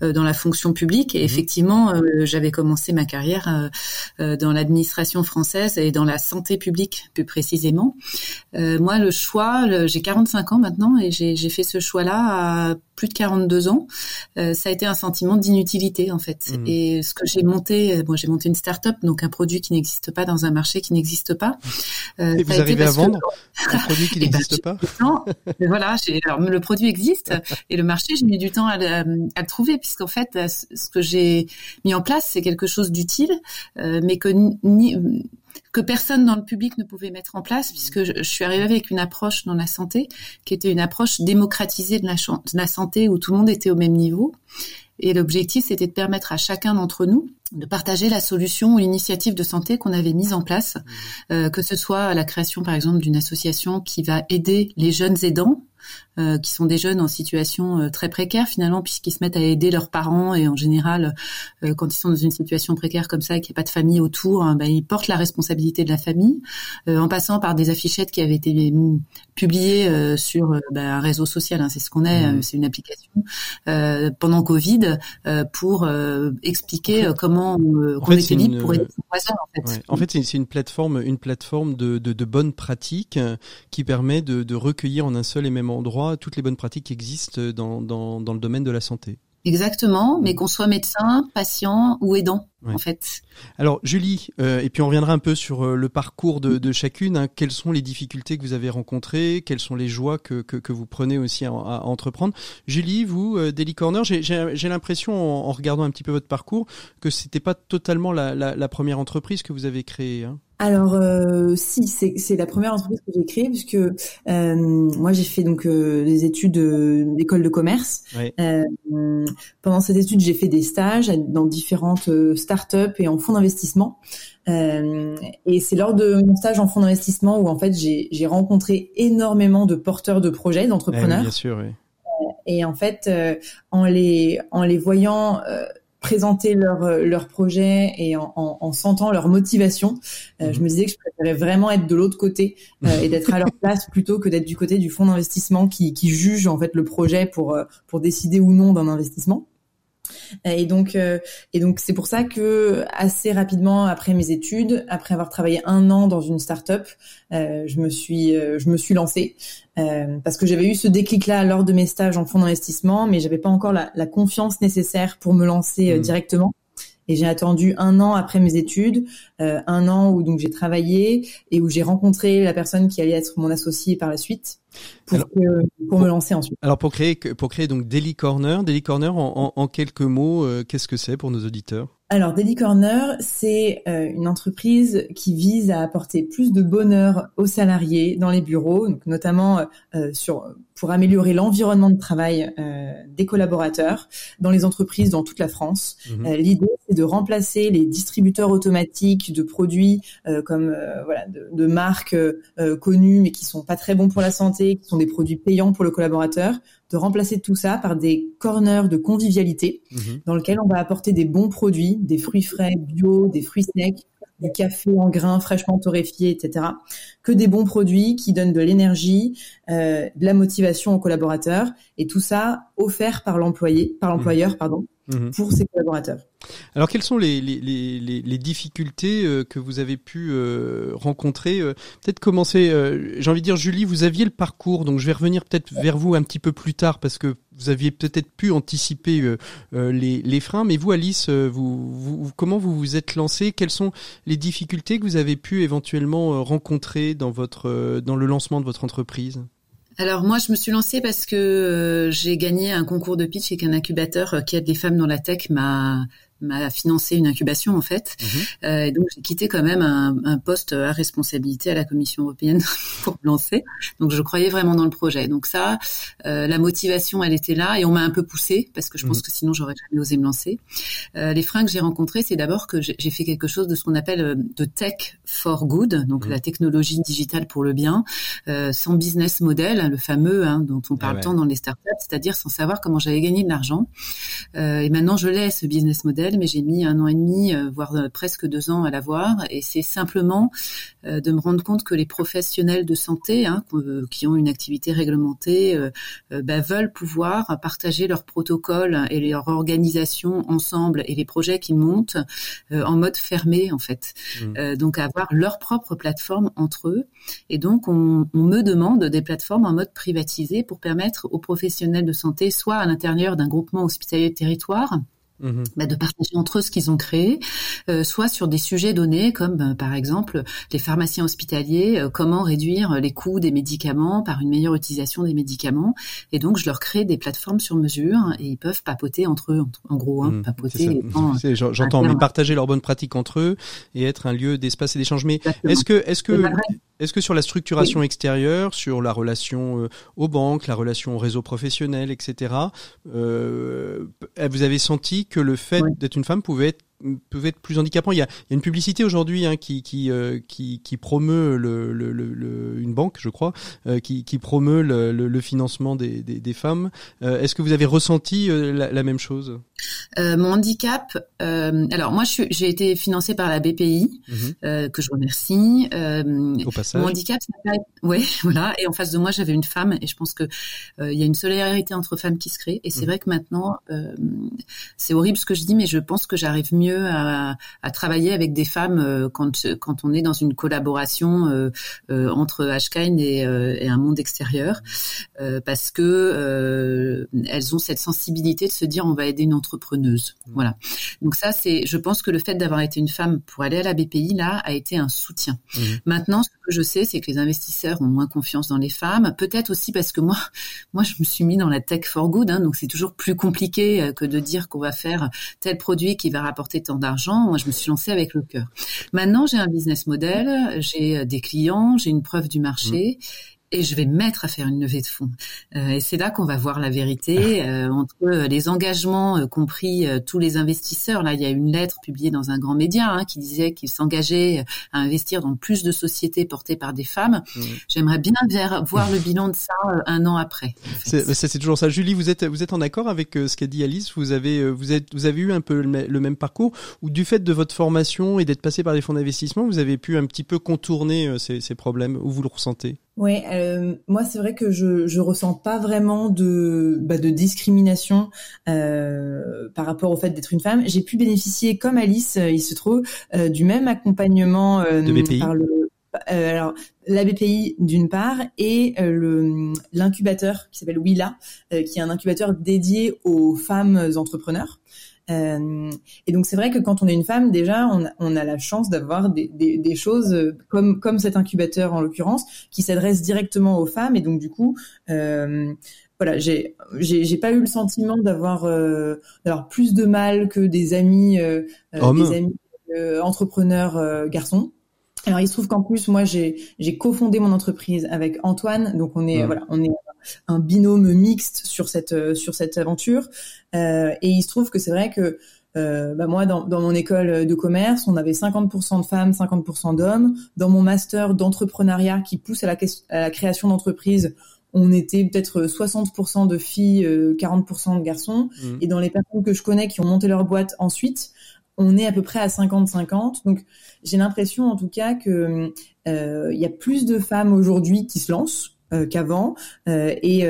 dans la fonction publique. Et mhm. effectivement, j'avais commencé ma carrière dans l'administration française et dans la santé publique, plus précisément. moi, le choix, j'ai 45 ans maintenant, et j'ai, j'ai fait ce choix-là à plus de 42 ans. ça a été un sentiment d'inutilité en fait. Hmm. Et ce que j'ai monté, moi j'ai monté une start-up, donc un produit qui n'existe pas dans un marché qui n'existe pas. Euh, et vous arrivez à vendre un produit qui eh ben, n'existe pas Voilà, alors, le produit existe et le marché, j'ai mis du temps à, le trouver puisqu'en fait, ce que j'ai mis en place, c'est quelque chose d'utile, euh, mais que ni, que personne dans le public ne pouvait mettre en place, puisque je, suis arrivée avec une approche dans la santé qui était une approche démocratisée de la, de la santé où tout le monde était au même niveau. Et l'objectif, c'était de permettre à chacun d'entre nous de partager la solution ou l'initiative de santé qu'on avait mise en place, mmh. euh, que ce soit la création, par exemple, d'une association qui va aider les jeunes aidants euh, qui sont des jeunes en situation euh, très précaire finalement puisqu'ils se mettent à aider leurs parents et en général euh, quand ils sont dans une situation précaire comme ça et qu'il n'y a pas de famille autour, hein, ben, ils portent la responsabilité de la famille en passant par des affichettes qui avaient été publiées sur ben, un réseau social, hein, c'est ce qu'on est, mmh. c'est une application pendant Covid pour expliquer comment on, était libre pour aider En fait, c'est une plateforme, une plateforme de, bonnes pratiques qui permet de, recueillir en un seul et même endroit toutes les bonnes pratiques qui existent dans le domaine de la santé. Exactement, mais qu'on soit médecin, patient ou aidant, en fait. Alors, Julie, euh, et puis on reviendra un peu sur euh, le parcours de, de chacune. Hein. Quelles sont les difficultés que vous avez rencontrées? Quelles sont les joies que, que, que vous prenez aussi à, à entreprendre? Julie, vous, euh, Daily Corner, j'ai l'impression, en, en, regardant un petit peu votre parcours, que c'était pas totalement la, la, la, première entreprise que vous avez créée. Hein. Alors euh, si, c'est la première entreprise que j'ai créée puisque euh, moi j'ai fait donc euh, des études d'école de commerce. pendant cette étude, j'ai fait des stages dans différentes startups et en fonds d'investissement. et c'est lors de mon stage en fonds d'investissement où en fait j'ai rencontré énormément de porteurs de projets, d'entrepreneurs. Eh bien sûr, oui. Et en fait, en les en les voyant présenter leur, euh, leur projet et en, en, en sentant leur motivation, euh, je mhm. me disais que je préférais vraiment être de l'autre côté euh, et d'être à leur place plutôt que d'être du côté du fonds d'investissement qui, qui juge en fait le projet pour, pour décider ou non d'un investissement. Et donc, euh, et donc c'est pour ça que assez rapidement après mes études, après avoir travaillé un an dans une start-up, euh, je me suis, euh, je me suis lancée parce que j'avais eu ce déclic-là lors de mes stages en fonds d'investissement, mais j'avais pas encore la, la, confiance nécessaire pour me lancer mmh. directement. Et j'ai attendu un an après mes études, euh, un an où donc j'ai travaillé et où j'ai rencontré la personne qui allait être mon associé par la suite pour, pour, me lancer ensuite. Alors pour créer pour créer donc Daily Corner, Daily Corner en, en, en quelques mots, euh, qu'est-ce que c'est pour nos auditeurs? Alors, Daily Corner, c'est euh, une entreprise qui vise à apporter plus de bonheur aux salariés dans les bureaux, donc notamment euh, euh, sur pour améliorer l'environnement de travail des collaborateurs dans les entreprises dans toute la France. Mhm. L'idée, c'est de remplacer les distributeurs automatiques de produits comme voilà de, de marques connues mais qui sont pas très bons pour la santé, qui sont des produits payants pour le collaborateur, de remplacer tout ça par des corners de convivialité mhm. dans lesquels on va apporter des bons produits, des fruits frais bio, des fruits secs, du café en grains fraîchement torréfié, etc. Que des bons produits qui donnent de l'énergie, euh, de la motivation aux collaborateurs et tout ça offert par l'employé, par l'employeur, mhm. pardon, mmh pour ses collaborateurs. Alors, quelles sont les, les, les, les difficultés euh, que vous avez pu euh, rencontrer euh, Peut-être commencer, j'ai envie de dire, Julie, vous aviez le parcours, donc je vais revenir peut-être vers vous un petit peu plus tard parce que vous aviez peut-être pu anticiper les, les, freins. Mais vous, Alice, vous, vous, comment vous vous êtes lancé Quelles sont les difficultés que vous avez pu éventuellement rencontrer dans votre dans le lancement de votre entreprise? Alors moi, je me suis lancée parce que j'ai gagné un concours de pitch et qu'un incubateur qui aide les femmes dans la tech m'a m'a financé une incubation en fait. Mhm. Euh, et donc j'ai quitté quand même un, un, poste à responsabilité à la Commission européenne pour me lancer. Donc je croyais vraiment dans le projet. Donc ça, euh, la motivation, elle était là et on m'a un peu poussé parce que je pense mhm. que sinon j'aurais jamais osé me lancer. Euh, les freins que j'ai rencontrés, c'est d'abord que j'ai fait quelque chose de ce qu'on appelle euh, de tech for good, donc mhm. la technologie digitale pour le bien, euh, sans business model, le fameux hein, dont on parle ah tant dans les startups, c'est-à-dire sans savoir comment j'allais gagner de l'argent. Euh, et maintenant je l'ai ce business model mais j'ai mis un an et demi, euh, voire euh, presque deux ans à l'avoir. Et c'est simplement euh, de me rendre compte que les professionnels de santé, hein, qui ont une activité réglementée, bah, veulent pouvoir partager leurs protocoles et leur organisation ensemble et les projets qui montent en mode fermé en fait. Mmh. donc avoir leur propre plateforme entre eux. Et donc on, on me demande des plateformes en mode privatisé pour permettre aux professionnels de santé, soit à l'intérieur d'un groupement hospitalier de territoire, Mhm. Bah, de partager entre eux ce qu'ils ont créé, euh, soit sur des sujets donnés comme euh, par exemple les pharmaciens hospitaliers, euh, comment réduire les coûts des médicaments par une meilleure utilisation des médicaments. Et donc je leur crée des plateformes sur mesure et ils peuvent papoter entre eux, en, gros, hein, mhm. papoter. J'entends, mais partager leurs bonnes pratiques entre eux et être un lieu d'espace et d'échange. Mais est-ce que, est-ce que est-ce que sur la structuration extérieure, sur la relation aux banques, la relation au réseau professionnel, etc., vous avez senti que le fait d'être une femme pouvait être peuvent être plus handicapants. Il y a, il y a une publicité aujourd'hui hein, qui qui, euh, qui qui promeut le, le, le, une banque, je crois, euh, qui, qui promeut le, le, financement des, des, des femmes. Euh, est-ce que vous avez ressenti la, la, même chose? Mon handicap. alors moi, j'ai été financée par la BPI, mhm. que je remercie. Au passage. Mon handicap, ouais, voilà. Et en face de moi, j'avais une femme, et je pense que il y a une solidarité entre femmes qui se crée. Et c'est mhm. vrai que maintenant, c'est horrible ce que je dis, mais je pense que j'arrive mieux à, travailler avec des femmes euh, quand quand on est dans une collaboration euh, euh, entre Ashkine et, et, un monde extérieur, parce que elles ont cette sensibilité de se dire on va aider une entrepreneuse. Mmh. Voilà. Donc ça c'est, je pense que le fait d'avoir été une femme pour aller à la BPI là a été un soutien. Mmh. Maintenant, ce que je sais, c'est que les investisseurs ont moins confiance dans les femmes. Peut-être aussi parce que moi, moi, je me suis mis dans la tech for good, hein, donc c'est toujours plus compliqué que de dire qu'on va faire tel produit qui va rapporter tant d'argent. Moi, je me suis lancée avec le cœur. Maintenant, j'ai un business model, j'ai euh, des clients, j'ai une preuve du marché. Et je vais mettre à faire une levée de fonds. Euh, et c'est là qu'on va voir la vérité euh, entre les engagements euh, compris euh, tous les investisseurs. Là, il y a une lettre publiée dans un grand média hein, qui disait qu'ils s'engageaient à investir dans plus de sociétés portées par des femmes. Mmh. J'aimerais bien voir le bilan de ça un an après. C'est toujours ça. Julie, vous êtes vous êtes en accord avec ce qu'a dit Alice? Vous avez vous êtes vous avez eu un peu le même parcours? Ou du fait de votre formation et d'être passé par des fonds d'investissement, vous avez pu un petit peu contourner ces, ces problèmes? Ou vous le ressentez? Oui, euh, moi c'est vrai que je je ressens pas vraiment de bah, de discrimination euh, par rapport au fait d'être une femme. J'ai pu bénéficier comme Alice, euh, il se trouve, euh, du même accompagnement euh, de BPI. par le alors la BPI d'une part et le l'incubateur qui s'appelle Willa, qui est un incubateur dédié aux femmes entrepreneurs. Euh, et donc c'est vrai que quand on est une femme, déjà, on a, on a la chance d'avoir des, des, des, choses euh, comme comme cet incubateur en l'occurrence, qui s'adresse directement aux femmes. Et donc du coup, euh, voilà, j'ai j'ai pas eu le sentiment d'avoir euh, d'avoir plus de mal que des amis euh, des amis entrepreneurs garçons. Alors il se trouve qu'en plus moi j'ai j'ai cofondé mon entreprise avec Antoine, donc on est voilà on est un binôme mixte sur cette sur cette aventure. Euh, et il se trouve que c'est vrai que euh, bah moi, dans, dans, mon école de commerce, on avait 50% de femmes, 50% d'hommes. Dans mon master d'entrepreneuriat qui pousse à la, à la création d'entreprises, on était peut-être 60% de filles, 40% euh, de garçons. Mmh. Et dans les personnes que je connais qui ont monté leur boîte ensuite, on est à peu près à 50-50. Donc j'ai l'impression en tout cas que euh, il y a plus de femmes aujourd'hui qui se lancent qu'avant. et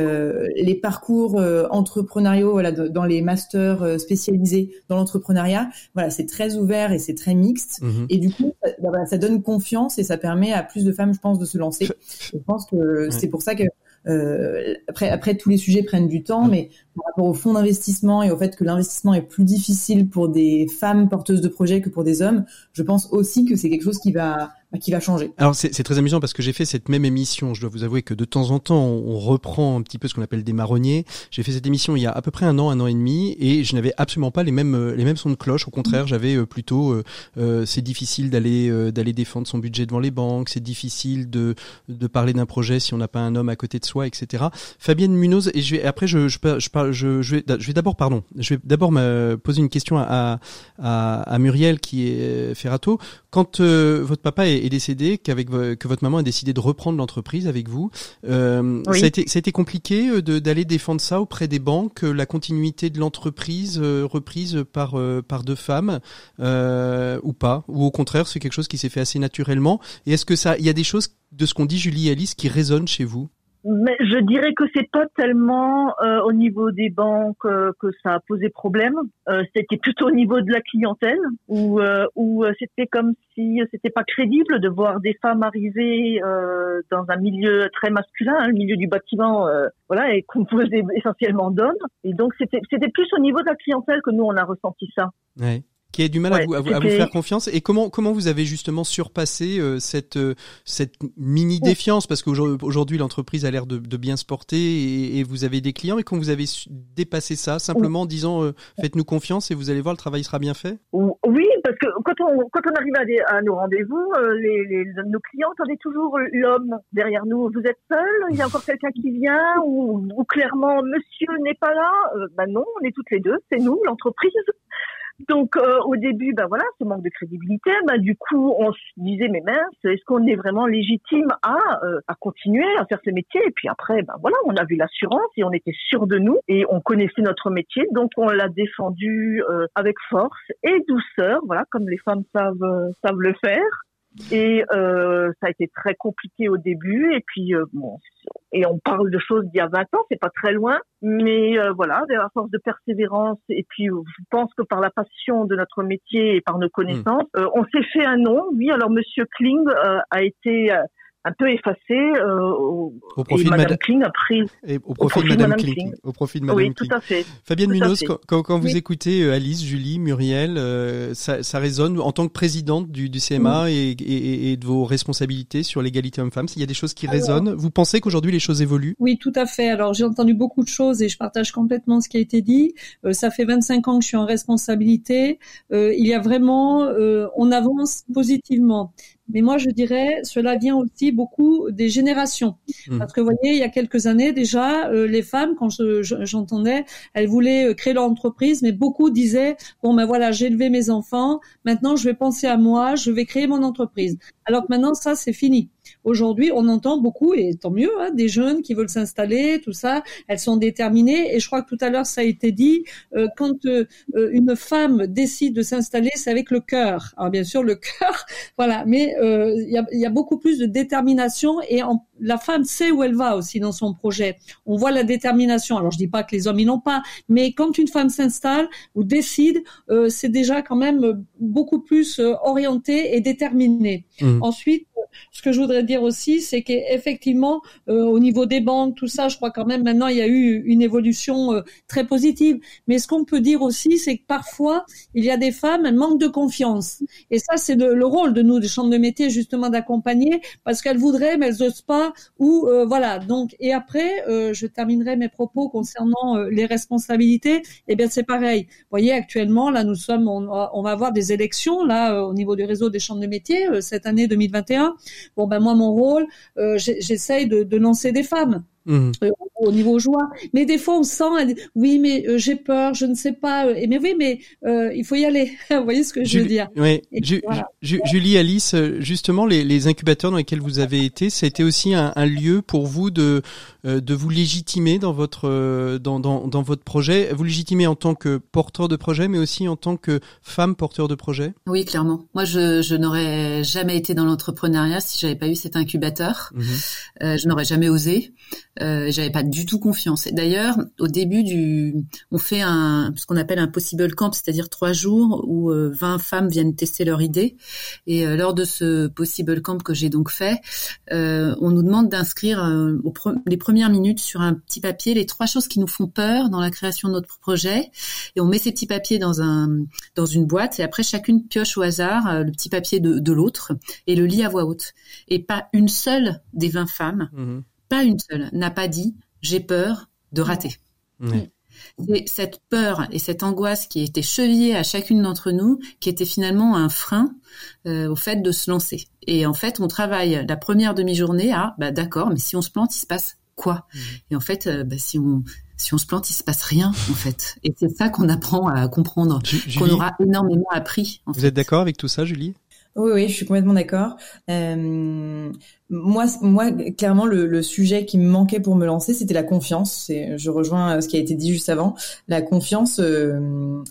les parcours entrepreneuriaux, voilà, dans les masters spécialisés dans l'entrepreneuriat, voilà, c'est très ouvert et c'est très mixte. Mhm. Et du coup, ça, ça, donne confiance et ça permet à plus de femmes, je pense, de se lancer. Je pense que c'est pour ça que euh, après, après, tous les sujets prennent du temps, mais par rapport au fonds d'investissement et au fait que l'investissement est plus difficile pour des femmes porteuses de projets que pour des hommes, je pense aussi que c'est quelque chose qui va bah, qui va changer. Alors c'est très amusant parce que j'ai fait cette même émission. Je dois vous avouer que de temps en temps, on, reprend un petit peu ce qu'on appelle des marronniers. J'ai fait cette émission il y a à peu près un an, un an et demi, et je n'avais absolument pas les mêmes euh, les mêmes sons de cloche. Au contraire, j'avais euh, plutôt euh, c'est difficile d'aller d'aller défendre son budget devant les banques. C'est difficile de de parler d'un projet si on n'a pas un homme à côté de soi, etc. Fabienne Munoz et je vais après je je, je, je, je vais je vais d'abord pardon je vais d'abord me poser une question à, à, à Muriel qui est Ferrato. Quand votre papa est est décédé, qu'avec que votre maman a décidé de reprendre l'entreprise avec vous. Euh, ça, a été, ça a été compliqué euh, d'aller défendre ça auprès des banques, euh, la continuité de l'entreprise reprise par par deux femmes ou pas, ou au contraire c'est quelque chose qui s'est fait assez naturellement. Et est-ce que ça, il y a des choses de ce qu'on dit Julie et Alice qui résonnent chez vous? Mais je dirais que c'est pas tellement euh, au niveau des banques euh, que ça a posé problème. Euh, c'était plutôt au niveau de la clientèle où où c'était comme si c'était pas crédible de voir des femmes arriver dans un milieu très masculin, hein, le milieu du bâtiment, voilà, et composé essentiellement d'hommes. Et donc c'était c'était plus au niveau de la clientèle que nous on a ressenti ça. Ouais qui a du mal à, vous, à, vous, faire confiance. Et comment comment vous avez justement surpassé euh, cette euh, cette mini défiance? Parce qu'aujourd'hui l'entreprise a l'air de, de, bien se porter et, et, vous avez des clients et quand vous avez dépassé ça simplement en disant euh, faites-nous confiance et vous allez voir le travail sera bien fait? Oui, parce que quand on quand on arrive à, à nos rendez-vous, les, les, nos clients attendaient toujours l'homme derrière nous. Vous êtes seul, il y a encore quelqu'un qui vient? Ou, ou clairement Monsieur n'est pas là? ben non, on est toutes les deux, c'est nous l'entreprise. Donc euh, au début, ben voilà, ce manque de crédibilité, ben du coup on se disait mais mince, est-ce qu'on est vraiment légitime à euh, à continuer à faire ce métier? Et puis après, ben voilà, on a vu l'assurance et on était sûr de nous et on connaissait notre métier, donc on l'a défendu euh, avec force et douceur, voilà, comme les femmes savent savent le faire. Et euh, ça a été très compliqué au début. Et puis, euh, bon, et on parle de choses d'il y a 20 ans, c'est pas très loin. Mais euh, voilà, à force de persévérance, et puis je pense que par la passion de notre métier et par nos connaissances, hmm. on s'est fait un nom. Oui, alors Monsieur Kling a été un peu effacé euh, au, profit de Madame Kling a pris et au profit, de Madame, Kling. au profit de Madame oui, tout à fait. Fabienne Munoz, quand, quand, vous écoutez euh, Alice, Julie, Muriel, euh, ça, ça, résonne en tant que présidente du, du CMA et, et, et, de vos responsabilités sur l'égalité homme-femme. S'il y a des choses qui résonnent, vous pensez qu'aujourd'hui les choses évoluent? Oui, tout à fait. Alors j'ai entendu beaucoup de choses et je partage complètement ce qui a été dit. Euh, ça fait 25 ans que je suis en responsabilité. Euh, il y a vraiment, on avance positivement. Mais moi, je dirais, cela vient aussi beaucoup des générations. Mmh. Parce que vous voyez, il y a quelques années déjà, euh, les femmes, quand j'entendais, elles voulaient euh, créer leur entreprise, mais beaucoup disaient, bon ben voilà, j'ai élevé mes enfants, maintenant je vais penser à moi, je vais créer mon entreprise. Alors que maintenant, ça, c'est fini. Aujourd'hui, on entend beaucoup, et tant mieux, hein, des jeunes qui veulent s'installer, tout ça. Elles sont déterminées. Et je crois que tout à l'heure, ça a été dit, euh, quand euh, euh, une femme décide de s'installer, c'est avec le cœur. Alors bien sûr, le cœur, voilà. Mais il y a, y, a, beaucoup plus de détermination et en, la femme sait où elle va aussi dans son projet. On voit la détermination. Alors je dis pas que les hommes ils n'ont pas, mais quand une femme s'installe ou décide, c'est déjà quand même beaucoup plus orienté et déterminé. Mmh. Ensuite, ce que je voudrais dire aussi, c'est qu'effectivement, euh, au niveau des banques, tout ça, je crois quand même maintenant il y a eu une évolution euh, très positive. Mais ce qu'on peut dire aussi, c'est que parfois il y a des femmes, elles manquent de confiance. Et ça, c'est le, rôle de nous, des chambres de métier, justement, d'accompagner, parce qu'elles voudraient, mais elles n'osent pas. Ou euh, voilà. Donc, et après, je terminerai mes propos concernant les responsabilités. Eh bien, c'est pareil. Vous voyez, actuellement, là, nous sommes, on, on va avoir des élections là au niveau du réseau des chambres de métiers cette année 2021. Bon ben moi mon rôle, euh, j'essaye de, de, lancer des femmes. Mmh. Euh, au niveau joie. Mais des fois, on sent, oui, mais euh, j'ai peur, je ne sais pas. Euh, mais oui, mais il faut y aller. Vous voyez ce que je veux dire Oui. Julie, Alice, justement, les, les, incubateurs dans lesquels vous avez été, ça a été aussi un, un lieu pour vous de de vous légitimer dans votre dans, dans, dans votre projet, vous légitimer en tant que porteur de projet, mais aussi en tant que femme porteur de projet? Oui, clairement. Moi, je, je n'aurais jamais été dans l'entrepreneuriat si j'avais pas eu cet incubateur. Mmh. je n'aurais jamais osé. Euh, j'avais pas du tout confiance. D'ailleurs, au début du, on fait un, ce qu'on appelle un possible camp, c'est-à-dire trois jours où 20 euh, femmes viennent tester leur idée. Et euh, lors de ce possible camp que j'ai donc fait, euh, on nous demande d'inscrire les premières minutes sur un petit papier les trois choses qui nous font peur dans la création de notre projet. Et on met ces petits papiers dans un, dans une boîte et après chacune pioche au hasard le petit papier de, de l'autre et le lit à voix haute. Et pas une seule des 20 femmes. Mmh pas une seule, n'a pas dit j'ai peur de rater. C'est cette peur et cette angoisse qui était chevillée à chacune d'entre nous, qui était finalement un frein euh, au fait de se lancer. Et en fait, on travaille la première demi-journée à, bah d'accord, mais si on se plante, il se passe quoi? Mmh. Et en fait, euh, bah, si on si on se plante, il se passe rien en fait. Et c'est ça qu'on apprend à comprendre, qu'on aura énormément appris. Vous êtes d'accord avec tout ça, Julie? Oui, oui, je suis complètement d'accord. Euh, moi, moi, clairement, le, le, sujet qui me manquait pour me lancer, c'était la confiance. Je rejoins ce qui a été dit juste avant. La confiance euh,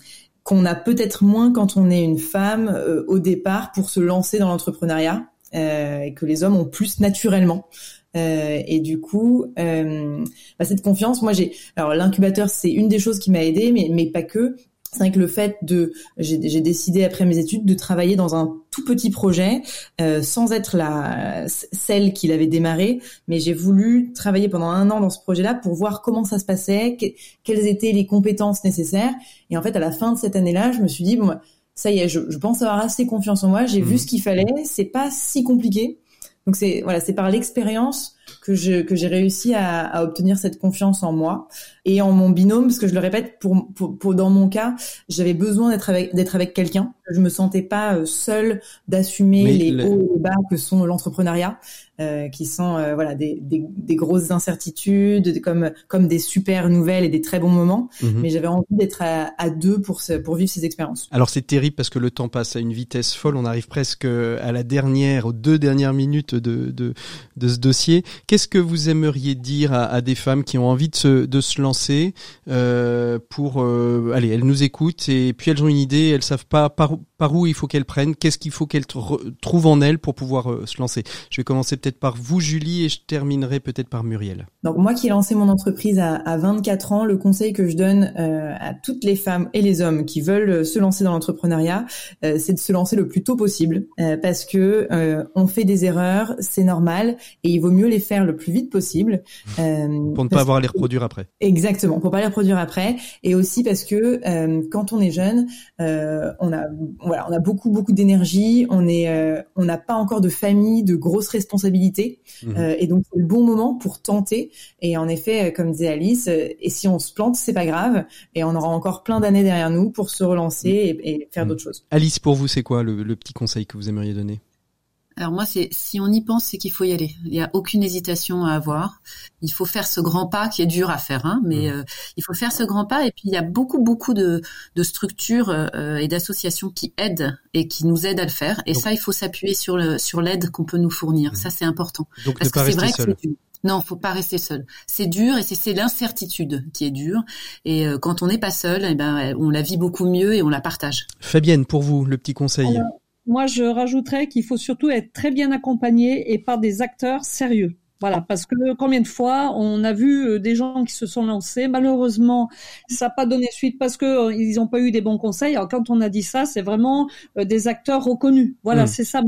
qu'on a peut-être moins quand on est une femme euh, au départ pour se lancer dans l'entrepreneuriat euh, et que les hommes ont plus naturellement. et du coup, bah, cette confiance, moi j'ai, alors l'incubateur c'est une des choses qui m'a aidé, mais mais pas que c'est vrai que le fait de, j'ai décidé après mes études de travailler dans un tout petit projet, euh, sans être la celle qui l'avait démarré, mais j'ai voulu travailler pendant un an dans ce projet-là pour voir comment ça se passait, quelles étaient les compétences nécessaires. Et en fait, à la fin de cette année-là, je me suis dit bon, ça y est, je, je pense avoir assez confiance en moi. J'ai vu mmh. ce qu'il fallait. C'est pas si compliqué. Donc c'est voilà, c'est par l'expérience que je que j'ai réussi à, à, obtenir cette confiance en moi et en mon binôme parce que je le répète pour, pour, pour dans mon cas j'avais besoin d'être avec d'être avec quelqu'un. Je me sentais pas euh, seule d'assumer les hauts et les bas que sont l'entrepreneuriat euh, qui sont euh, voilà des, des, des, grosses incertitudes comme comme des super nouvelles et des très bons moments. Mhm. mais j'avais envie d'être à, à, deux pour ce, pour vivre ces expériences. Alors c'est terrible parce que le temps passe à une vitesse folle. On arrive presque à la dernière aux deux dernières minutes de de, de ce dossier Qu'est-ce que vous aimeriez dire à, des femmes qui ont envie de se, de se lancer euh, pour euh, allez, elles nous écoutent et puis elles ont une idée, elles savent pas par, par où il faut qu'elles prennent, qu'est-ce qu'il faut qu'elles trouvent en elles pour pouvoir euh, se lancer? Je vais commencer peut-être par vous, Julie, et je terminerai peut-être par Muriel. Donc moi qui ai lancé mon entreprise à, à 24 ans, le conseil que je donne euh, à toutes les femmes et les hommes qui veulent se lancer dans l'entrepreneuriat, c'est de se lancer le plus tôt possible parce que on fait des erreurs, c'est normal et il vaut mieux les faire le plus vite possible. Euh, pour ne pas avoir à les reproduire après. Exactement, pour pas les reproduire après. Et aussi parce que euh, quand on est jeune, euh, on a voilà, on a beaucoup beaucoup d'énergie, on est, on n'a pas encore de famille, de grosses responsabilités, mhm. et donc c'est le bon moment pour tenter. Et en effet, comme disait Alice, et si on se plante, c'est pas grave, et on aura encore plein d'années derrière nous pour se relancer et, et faire mhm. d'autres choses. Alice, pour vous, c'est quoi le, le petit conseil que vous aimeriez donner? Alors moi, c'est si on y pense, c'est qu'il faut y aller. Il n'y a aucune hésitation à avoir. Il faut faire ce grand pas qui est dur à faire, hein, mais mmh. euh, il faut faire ce grand pas. Et puis il y a beaucoup, beaucoup de, de structures euh, et d'associations qui aident et qui nous aident à le faire. Et ça, il faut s'appuyer sur le sur l'aide qu'on peut nous fournir. Mmh. Ça, c'est important. Donc Parce que c'est vrai seul. que non, faut pas rester seul. C'est dur et c'est l'incertitude qui est dure. Et euh, quand on n'est pas seul, eh ben, on la vit beaucoup mieux et on la partage. Fabienne, pour vous, le petit conseil. Moi, je rajouterais qu'il faut surtout être très bien accompagné et par des acteurs sérieux. Voilà, parce que combien de fois on a vu euh, des gens qui se sont lancés, malheureusement, ça n'a pas donné suite parce que euh, ils n'ont pas eu des bons conseils. Alors quand on a dit ça, c'est vraiment euh, des acteurs reconnus. Voilà, mmh. c'est ça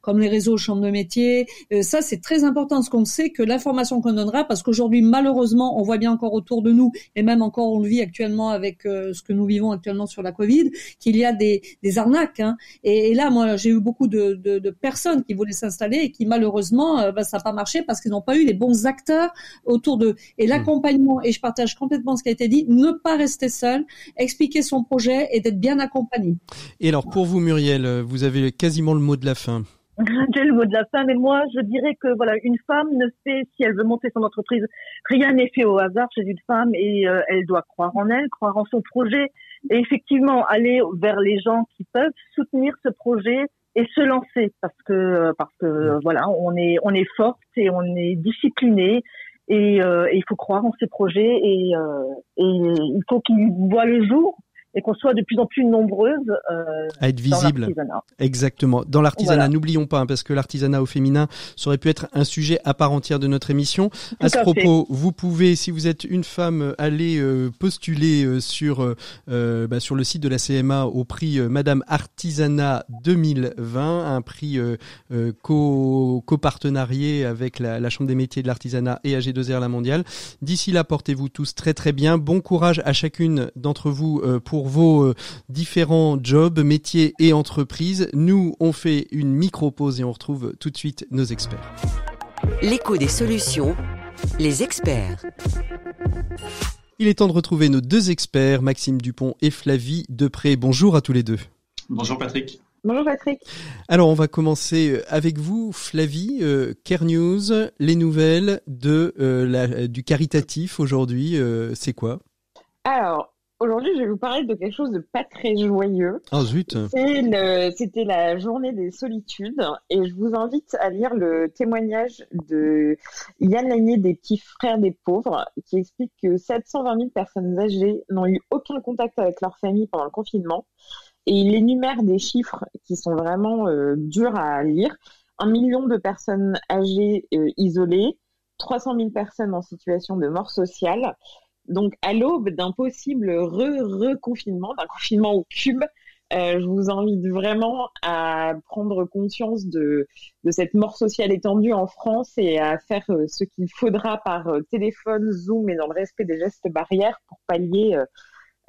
Comme les réseaux chambres de métier. Euh, ça, c'est très important, ce qu'on sait que l'information qu'on donnera, parce qu'aujourd'hui, malheureusement, on voit bien encore autour de nous, et même encore on le vit actuellement avec euh, ce que nous vivons actuellement sur la Covid, qu'il y a des, arnaques. Hein. Et, là, moi, j'ai eu beaucoup de, personnes qui voulaient s'installer et qui, malheureusement, euh, bah, ça n'a pas marché parce qu'ils n'ont pas eu les bons acteurs autour d'eux. Et l'accompagnement, et je partage complètement ce qui a été dit, ne pas rester seul, expliquer son projet et d'être bien accompagné. Et alors, pour vous, Muriel, vous avez quasiment le mot de la fin. J'ai le mot de la fin, mais moi, je dirais que voilà, une femme ne fait, si elle veut monter son entreprise, rien n'est fait au hasard chez une femme et euh, elle doit croire en elle, croire en son projet et effectivement aller vers les gens qui peuvent soutenir ce projet et se lancer parce que parce que voilà, on est on est forte et on est discipliné et, euh, il faut croire en ces projets et, euh, et il faut qu'ils voient le jour et qu'on soit de plus en plus nombreuses euh, à être visible. Exactement. Dans l'artisanat, n'oublions pas, hein, parce que l'artisanat au féminin, ça aurait pu être un sujet à part entière de notre émission. à ce propos, vous pouvez, si vous êtes une femme, aller euh, postuler euh, sur euh, bah, sur le site de la CMA au prix Madame Artisanat 2020, un prix co copartenarié avec la, la, Chambre des métiers de l'artisanat et AG2R La Mondiale. D'ici là, portez-vous tous très très bien. Bon courage à chacune d'entre vous pour vos euh, différents jobs, métiers et entreprises. Nous, on fait une micro-pause et on retrouve tout de suite nos experts. L'écho des solutions, les experts. Il est temps de retrouver nos deux experts, Maxime Dupont et Flavie Depré. Bonjour à tous les deux. Bonjour Patrick. Bonjour Patrick. Alors on va commencer avec vous, Flavie. Euh, Care News, les nouvelles de euh, la, du caritatif aujourd'hui, euh, c'est quoi? Alors Aujourd'hui, je vais vous parler de quelque chose de pas très joyeux. Ah zut C'était la journée des solitudes et je vous invite à lire le témoignage de Yann Lagné des petits frères des pauvres qui explique que 720 000 personnes âgées n'ont eu aucun contact avec leur famille pendant le confinement. Et il énumère des chiffres qui sont vraiment euh, durs à lire. Un million de personnes âgées euh, isolées, 300 000 personnes en situation de mort sociale, donc, à l'aube d'un possible re-reconfinement, d'un confinement au cube, euh, je vous invite vraiment à prendre conscience de, cette mort sociale étendue en France et à faire euh, ce qu'il faudra par euh, téléphone, Zoom et dans le respect des gestes barrières pour pallier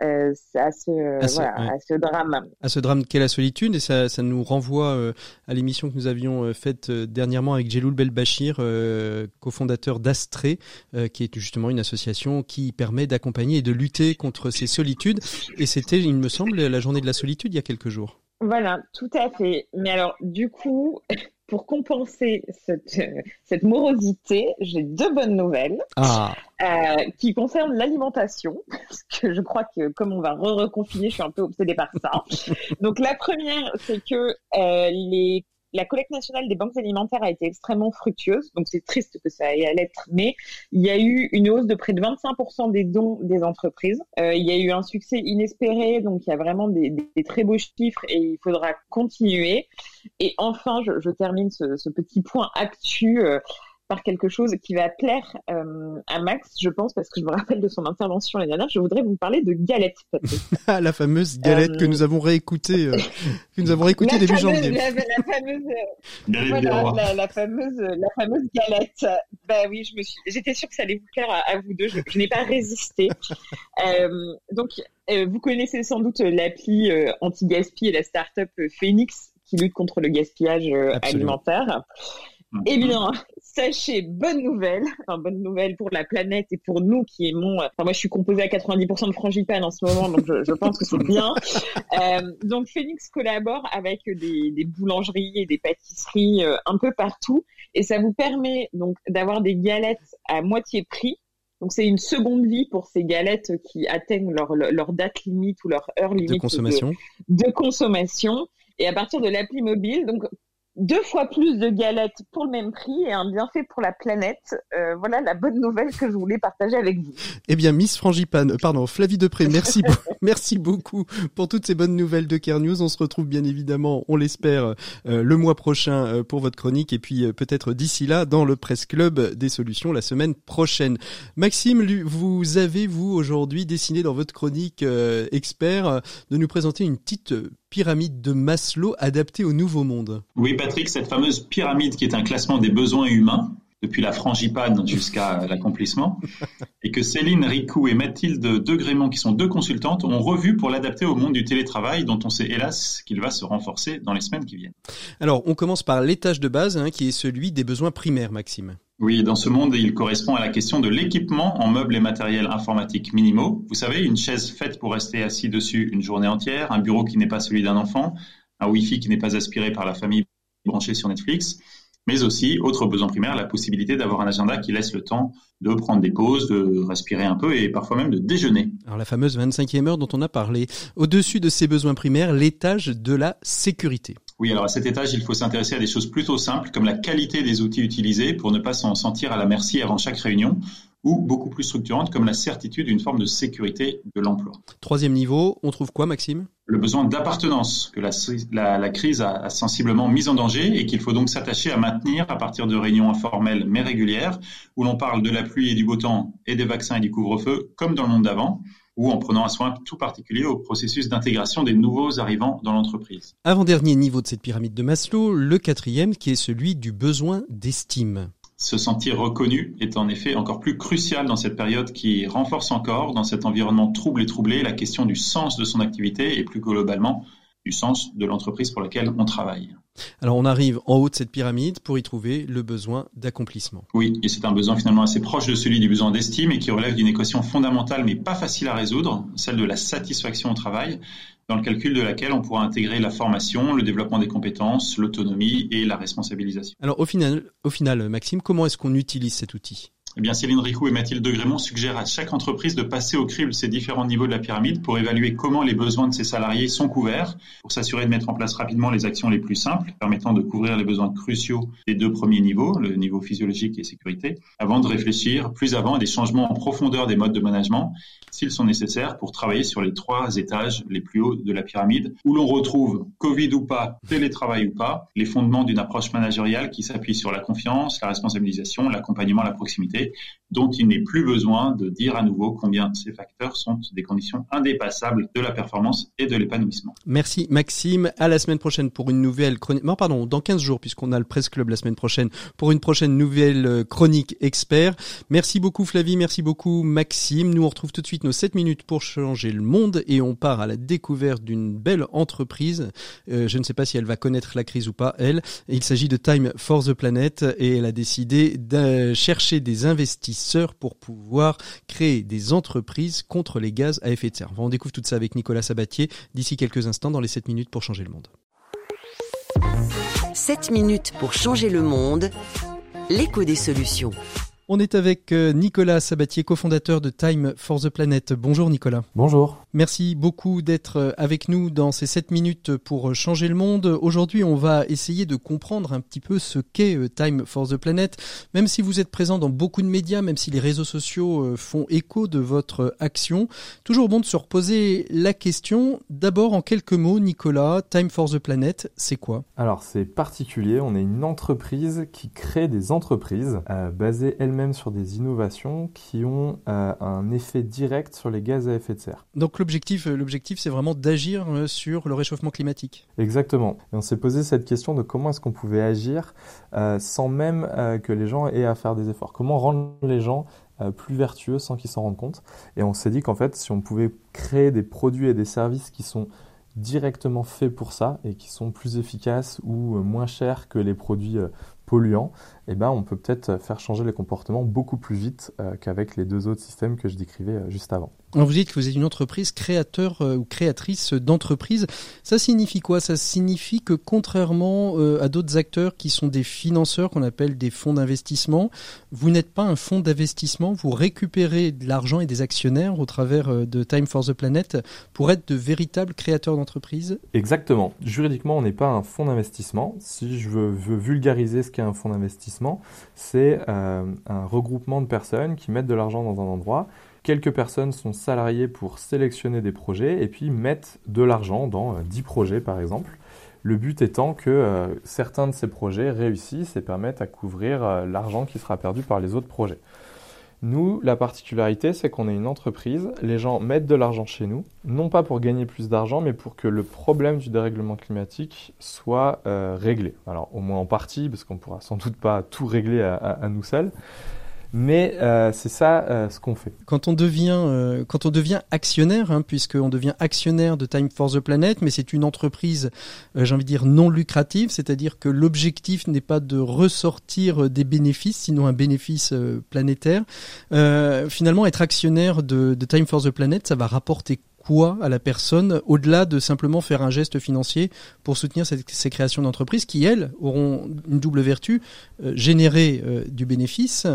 euh, à, ce, à, ce, à, ce, drame. À ce drame qu'est la solitude, et ça, ça nous renvoie euh, à l'émission que nous avions euh, faite dernièrement avec Jeloul Belbachir, cofondateur d'Astré, qui est justement une association qui permet d'accompagner et de lutter contre ces solitudes. Et c'était, il me semble, la journée de la solitude il y a quelques jours. Voilà, tout à fait. Mais alors, du coup, pour compenser cette, cette morosité, j'ai deux bonnes nouvelles ah. euh, qui concernent l'alimentation, parce que je crois que comme on va re-reconfiner, je suis un peu obsédée par ça. Donc la première, c'est que euh, les la collecte nationale des banques alimentaires a été extrêmement fructueuse, donc c'est triste que ça aille à l'être, mais il y a eu une hausse de près de 25% des dons des entreprises. Euh, il y a eu un succès inespéré, donc il y a vraiment des, très beaux chiffres et il faudra continuer. Et enfin, je, termine ce, petit point actu. Euh, par quelque chose qui va plaire euh, à Max, je pense, parce que je me rappelle de son intervention l'année dernière. Je voudrais vous parler de galette. Ah, la fameuse galette que nous avons réécoutée, euh, que nous avons réécoutée début janvier. La, la, fameuse, voilà, la, fameuse, la fameuse galette. Bah oui, je me suis, j'étais sûre que ça allait vous plaire à, vous deux. Je, je n'ai pas résisté. euh, donc, euh, vous connaissez sans doute l'appli anti-gaspi et la start-up Phoenix qui lutte contre le gaspillage alimentaire. Eh bien, sachez, bonne nouvelle, enfin bonne nouvelle pour la planète et pour nous qui aimons. Enfin, moi, je suis composée à 90% de frangipane en ce moment, donc je, je pense que c'est bien. Euh, donc, Phoenix collabore avec des, des boulangeries et des pâtisseries euh, un peu partout, et ça vous permet donc d'avoir des galettes à moitié prix. Donc, c'est une seconde vie pour ces galettes qui atteignent leur, leur date limite ou leur heure limite de consommation. de, de consommation. Et à partir de l'appli mobile, donc deux fois plus de galettes pour le même prix et un bienfait pour la planète. Euh, voilà la bonne nouvelle que je voulais partager avec vous. Eh bien, Miss Frangipane, euh, pardon, Flavie Depré, merci, merci beaucoup pour toutes ces bonnes nouvelles de Care News. On se retrouve bien évidemment, on l'espère, euh, le mois prochain pour votre chronique et puis peut-être d'ici là dans le Presse Club des solutions la semaine prochaine. Maxime, vous avez vous aujourd'hui dessiné dans votre chronique expert de nous présenter une petite pyramide de Maslow adaptée au nouveau monde. Oui, Patrick, cette fameuse pyramide qui est un classement des besoins humains, depuis la frangipane jusqu'à l'accomplissement, et que Céline Ricou et Mathilde Degrémont, qui sont deux consultantes, ont revu pour l'adapter au monde du télétravail, dont on sait hélas qu'il va se renforcer dans les semaines qui viennent. Alors, on commence par l'étage de base, hein, qui est celui des besoins primaires, Maxime. Oui, dans ce monde, il correspond à la question de l'équipement en meubles et matériels informatiques minimaux. Vous savez, une chaise faite pour rester assis dessus une journée entière, un bureau qui n'est pas celui d'un enfant, un Wi-Fi qui n'est pas aspiré par la famille branché sur Netflix mais aussi, autre besoin primaire, la possibilité d'avoir un agenda qui laisse le temps de prendre des pauses, de respirer un peu et parfois même de déjeuner. Alors la fameuse 25e heure dont on a parlé. Au-dessus de ces besoins primaires, l'étage de la sécurité. Oui, alors à cet étage, il faut s'intéresser à des choses plutôt simples comme la qualité des outils utilisés pour ne pas s'en sentir à la merci avant chaque réunion ou beaucoup plus structurantes comme la certitude d'une forme de sécurité de l'emploi. Troisième niveau, on trouve quoi Maxime? Le besoin d'appartenance que la, la, crise a, sensiblement mis en danger et qu'il faut donc s'attacher à maintenir à partir de réunions informelles mais régulières où l'on parle de la pluie et du beau temps et des vaccins et du couvre-feu comme dans le monde d'avant ou en prenant un soin tout particulier au processus d'intégration des nouveaux arrivants dans l'entreprise. Avant-dernier niveau de cette pyramide de Maslow, le quatrième qui est celui du besoin d'estime. Se sentir reconnu est en effet encore plus crucial dans cette période qui renforce encore, dans cet environnement trouble et troublé, la question du sens de son activité et plus globalement du sens de l'entreprise pour laquelle on travaille. Alors on arrive en haut de cette pyramide pour y trouver le besoin d'accomplissement. Oui, et c'est un besoin finalement assez proche de celui du besoin d'estime et qui relève d'une équation fondamentale mais pas facile à résoudre, celle de la satisfaction au travail, dans le calcul de laquelle on pourra intégrer la formation, le développement des compétences, l'autonomie et la responsabilisation. Alors au final, au final Maxime, comment est-ce qu'on utilise cet outil? Eh Céline Ricou et Mathilde Degrémont suggèrent à chaque entreprise de passer au crible ces différents niveaux de la pyramide pour évaluer comment les besoins de ses salariés sont couverts, pour s'assurer de mettre en place rapidement les actions les plus simples, permettant de couvrir les besoins cruciaux des deux premiers niveaux, le niveau physiologique et sécurité, avant de réfléchir plus avant à des changements en profondeur des modes de management, s'ils sont nécessaires, pour travailler sur les trois étages les plus hauts de la pyramide, où l'on retrouve, Covid ou pas, télétravail ou pas, les fondements d'une approche managériale qui s'appuie sur la confiance, la responsabilisation, l'accompagnement, la proximité it. Dont il n'est plus besoin de dire à nouveau combien ces facteurs sont des conditions indépassables de la performance et de l'épanouissement. Merci Maxime. À la semaine prochaine pour une nouvelle chronique. Non, pardon, dans 15 jours puisqu'on a le Presse Club la semaine prochaine pour une prochaine nouvelle euh, chronique expert. Merci beaucoup Flavie, merci beaucoup Maxime. Nous on retrouve tout de suite nos 7 minutes pour changer le monde et on part à la découverte d'une belle entreprise. Euh, je ne sais pas si elle va connaître la crise ou pas, elle. Il s'agit de Time for the Planet et elle a décidé de chercher des investisseurs pour pouvoir créer des entreprises contre les gaz à effet de serre. On découvre tout ça avec Nicolas Sabatier d'ici quelques instants dans les 7 minutes pour changer le monde. 7 minutes pour changer le monde, l'écho des solutions. On est avec euh, Nicolas Sabatier, cofondateur de Time for the Planet. Bonjour Nicolas. Bonjour. Merci beaucoup d'être euh, avec nous dans ces 7 minutes pour euh, changer le monde. Aujourd'hui, on va essayer de comprendre un petit peu ce qu'est Time for the Planet. Même si vous êtes présent dans beaucoup de médias, même si les réseaux sociaux font écho de votre action, toujours bon de se reposer la question. D'abord, en quelques mots, Nicolas, Time for the Planet, c'est quoi? Alors, c'est particulier. On est une entreprise qui crée des entreprises basées elles même sur des innovations qui ont euh, un effet direct sur les gaz à effet de serre. Donc l'objectif, euh, l'objectif c'est vraiment d'agir euh, sur le réchauffement climatique. Exactement. Et on s'est posé cette question de comment est-ce qu'on pouvait agir sans même que les gens aient à faire des efforts. Comment rendre les gens plus vertueux sans qu'ils s'en rendent compte. Et on s'est dit qu'en fait, si on pouvait créer des produits et des services qui sont directement faits pour ça et qui sont plus efficaces ou moins chers que les produits polluants, eh ben, on peut peut-être faire changer les comportements beaucoup plus vite euh, qu'avec les deux autres systèmes que je décrivais euh, juste avant. vous dites que vous êtes une entreprise créateur euh, ou créatrice d'entreprise. Ça signifie quoi? Ça signifie que contrairement à d'autres acteurs qui sont des financeurs qu'on appelle des fonds d'investissement, vous n'êtes pas un fonds d'investissement, vous récupérez de l'argent et des actionnaires au travers de Time for the Planet pour être de véritables créateurs d'entreprises Exactement. Juridiquement, on n'est pas un fonds d'investissement. Si je veux, veux vulgariser ce qu'est un fonds d'investissement, c'est euh, un regroupement de personnes qui mettent de l'argent dans un endroit. Quelques personnes sont salariées pour sélectionner des projets et puis mettent de l'argent dans 10 euh, projets par exemple. Le but étant que euh, certains de ces projets réussissent et permettent à couvrir l'argent qui sera perdu par les autres projets. Nous, la particularité, c'est qu'on est une entreprise, les gens mettent de l'argent chez nous, non pas pour gagner plus d'argent, mais pour que le problème du dérèglement climatique soit euh, réglé. Alors, au moins en partie, parce qu'on pourra sans doute pas tout régler à nous seuls, mais euh, c'est ça euh, ce qu'on fait. Quand on devient, euh, quand on devient actionnaire, hein, puisqu'on devient actionnaire de Time for the Planet, mais c'est une entreprise, j'ai envie de dire, non lucrative, c'est-à-dire que l'objectif n'est pas de ressortir des bénéfices, sinon un bénéfice planétaire. finalement, être actionnaire de, de Time for the Planet, ça va rapporter quoi à la personne au-delà de simplement faire un geste financier pour soutenir ces créations d'entreprises qui, elles, auront une double vertu, générer du bénéfice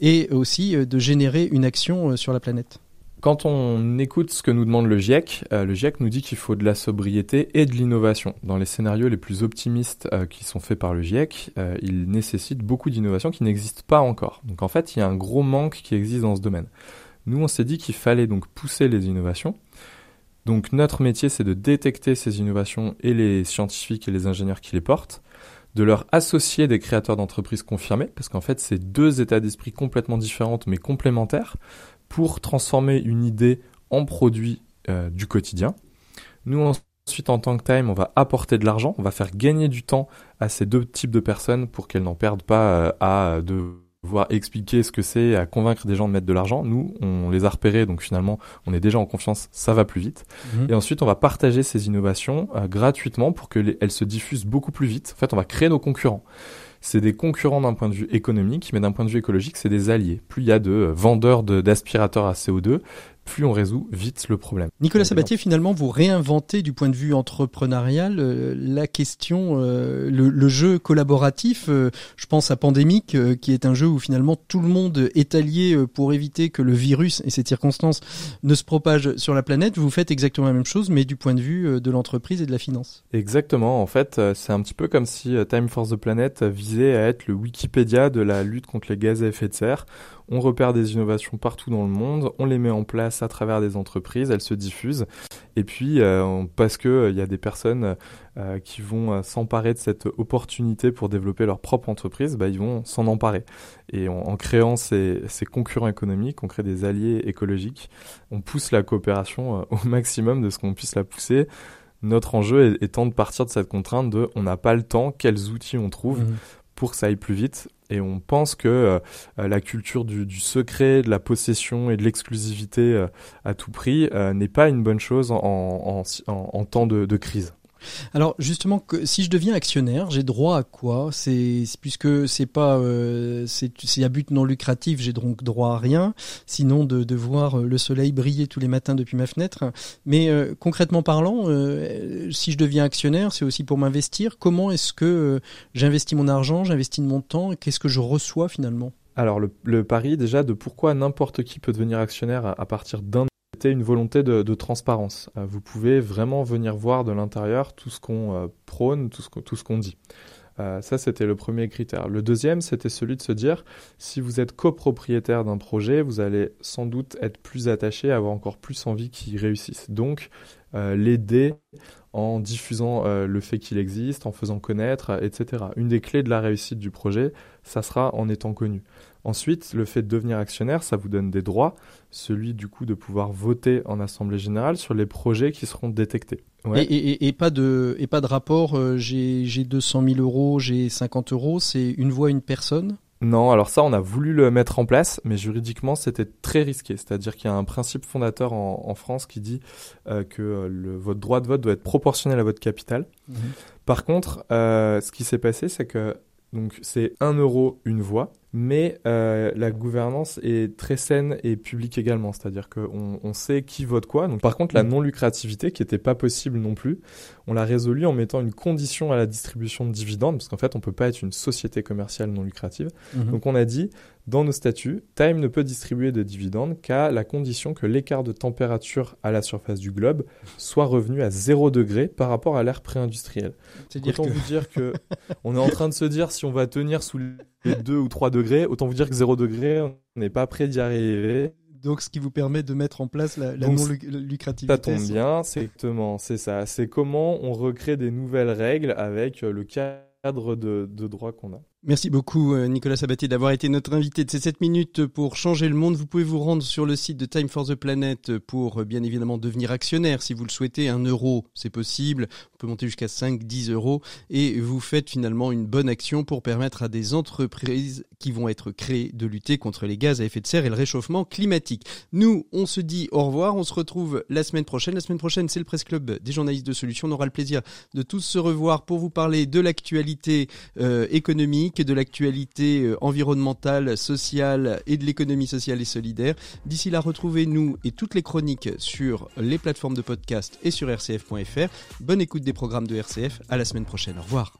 et aussi de générer une action sur la planète quand on écoute ce que nous demande le GIEC, euh, le GIEC nous dit qu'il faut de la sobriété et de l'innovation. Dans les scénarios les plus optimistes euh, qui sont faits par le GIEC, euh, il nécessite beaucoup d'innovation qui n'existent pas encore. Donc en fait, il y a un gros manque qui existe dans ce domaine. Nous, on s'est dit qu'il fallait donc pousser les innovations. Donc notre métier, c'est de détecter ces innovations et les scientifiques et les ingénieurs qui les portent, de leur associer des créateurs d'entreprises confirmés, parce qu'en fait, c'est deux états d'esprit complètement différents mais complémentaires pour transformer une idée en produit euh, du quotidien. Nous, ensuite, en tant que time, on va apporter de l'argent, on va faire gagner du temps à ces deux types de personnes pour qu'elles n'en perdent pas euh, à expliquer ce que c'est, à convaincre des gens de mettre de l'argent. Nous, on les a repérés, donc finalement, on est déjà en confiance, ça va plus vite. Mhm. Et ensuite, on va partager ces innovations euh, gratuitement pour qu'elles se diffusent beaucoup plus vite. En fait, on va créer nos concurrents c'est des concurrents d'un point de vue économique, mais d'un point de vue écologique, c'est des alliés. Plus il y a de vendeurs d'aspirateurs à CO2, plus on résout vite le problème. Nicolas Sabatier, finalement, vous réinventez du point de vue entrepreneurial euh, la question, euh, le, jeu collaboratif. Euh, je pense à Pandémique, qui est un jeu où finalement tout le monde est allié pour éviter que le virus et cette circonstance ne se propagent sur la planète. Vous faites exactement la même chose, mais du point de vue de l'entreprise et de la finance. Exactement. En fait, c'est un petit peu comme si Time for the Planet visait à être le Wikipédia de la lutte contre les gaz à effet de serre on repère des innovations partout dans le monde, on les met en place à travers des entreprises, elles se diffusent, et puis euh, parce que euh, il y a des personnes euh, qui vont s'emparer de cette opportunité pour développer leur propre entreprise, bah, ils vont s'en emparer. Et en créant ces, concurrents économiques, on crée des alliés écologiques, on pousse la coopération au maximum de ce qu'on puisse la pousser notre enjeu étant de partir de cette contrainte de on n'a pas le temps, quels outils on trouve mmh pour que ça aille plus vite. Et on pense que euh, euh, la culture du, secret, de la possession et de l'exclusivité euh, à tout prix n'est pas une bonne chose en, temps de crise. Alors justement, si je deviens actionnaire, j'ai droit à quoi? C'est puisque c'est pas euh, c'est à but non lucratif, j'ai donc droit à rien, sinon de, voir euh, le soleil briller tous les matins depuis ma fenêtre. Mais euh, concrètement parlant, si je deviens actionnaire, c'est aussi pour m'investir. Comment est-ce que j'investis mon argent, j'investis mon temps, qu'est-ce que je reçois finalement? Alors le, pari déjà de pourquoi n'importe qui peut devenir actionnaire à partir d'un c'était une volonté de, transparence. Euh, vous pouvez vraiment venir voir de l'intérieur tout ce qu'on euh, prône, tout ce, qu'on dit. Euh, ça, c'était le premier critère. Le deuxième, c'était celui de se dire, si vous êtes copropriétaire d'un projet, vous allez sans doute être plus attaché, avoir encore plus envie qu'il réussisse. Donc, l'aider en diffusant le fait qu'il existe, en faisant connaître, etc. Une des clés de la réussite du projet, ça sera en étant connu. Ensuite, le fait de devenir actionnaire, ça vous donne des droits, celui du coup de pouvoir voter en assemblée générale sur les projets qui seront détectés. Et, pas de et pas de rapport. Euh, j'ai 200 000 euros, j'ai 50 euros. C'est une voix, une personne? Non, alors ça, on a voulu le mettre en place, mais juridiquement, c'était très risqué. C'est-à-dire qu'il y a un principe fondateur en, France qui dit euh, que euh, le, votre droit de vote doit être proportionnel à votre capital. Mhm. Par contre, ce qui s'est passé, c'est que donc c'est 1 euro une voix, mais euh, la gouvernance est très saine et publique également, c'est-à-dire qu'on on sait qui vote quoi. Donc, par contre, la mm. non-lucrativité, qui n'était pas possible non plus, on l'a résolu en mettant une condition à la distribution de dividendes, parce qu'en fait, on peut pas être une société commerciale non lucrative. Mm-hmm. Donc on a dit, dans nos statuts, Time ne peut distribuer de dividendes qu'à la condition que l'écart de température à la surface du globe soit revenu à 0 degré par rapport à l'ère pré-industrielle. Autant que... vous dire que on est en train de se dire si on va tenir sous les 2 ou 3 degrés, autant vous dire que 0 degré, on n'est pas prêt d'y arriver. Donc, ce qui vous permet de mettre en place la, non-lucrativité. Ça tombe bien, c'est exactement, c'est ça. C'est comment on recrée des nouvelles règles avec le cadre de, de droit qu'on a. Merci beaucoup euh, Nicolas Sabatier d'avoir été notre invité de ces 7 minutes pour changer le monde. Vous pouvez vous rendre sur le site de Time for the Planet pour euh, bien évidemment devenir actionnaire si vous le souhaitez. Un euro, c'est possible. On peut monter jusqu'à 5, 10 euros et vous faites finalement une bonne action pour permettre à des entreprises qui vont être créées de lutter contre les gaz à effet de serre et le réchauffement climatique. Nous, on se dit au revoir. On se retrouve la semaine prochaine. La semaine prochaine, c'est le Presse Club des journalistes de solutions. On aura le plaisir de tous se revoir pour vous parler de l'actualité euh, économique de l'actualité euh, environnementale, sociale et de l'économie sociale et solidaire. D'ici là, retrouvez-nous et toutes les chroniques sur les plateformes de podcast et sur rcf.fr. Bonne écoute des programmes de RCF. À la semaine prochaine. Au revoir.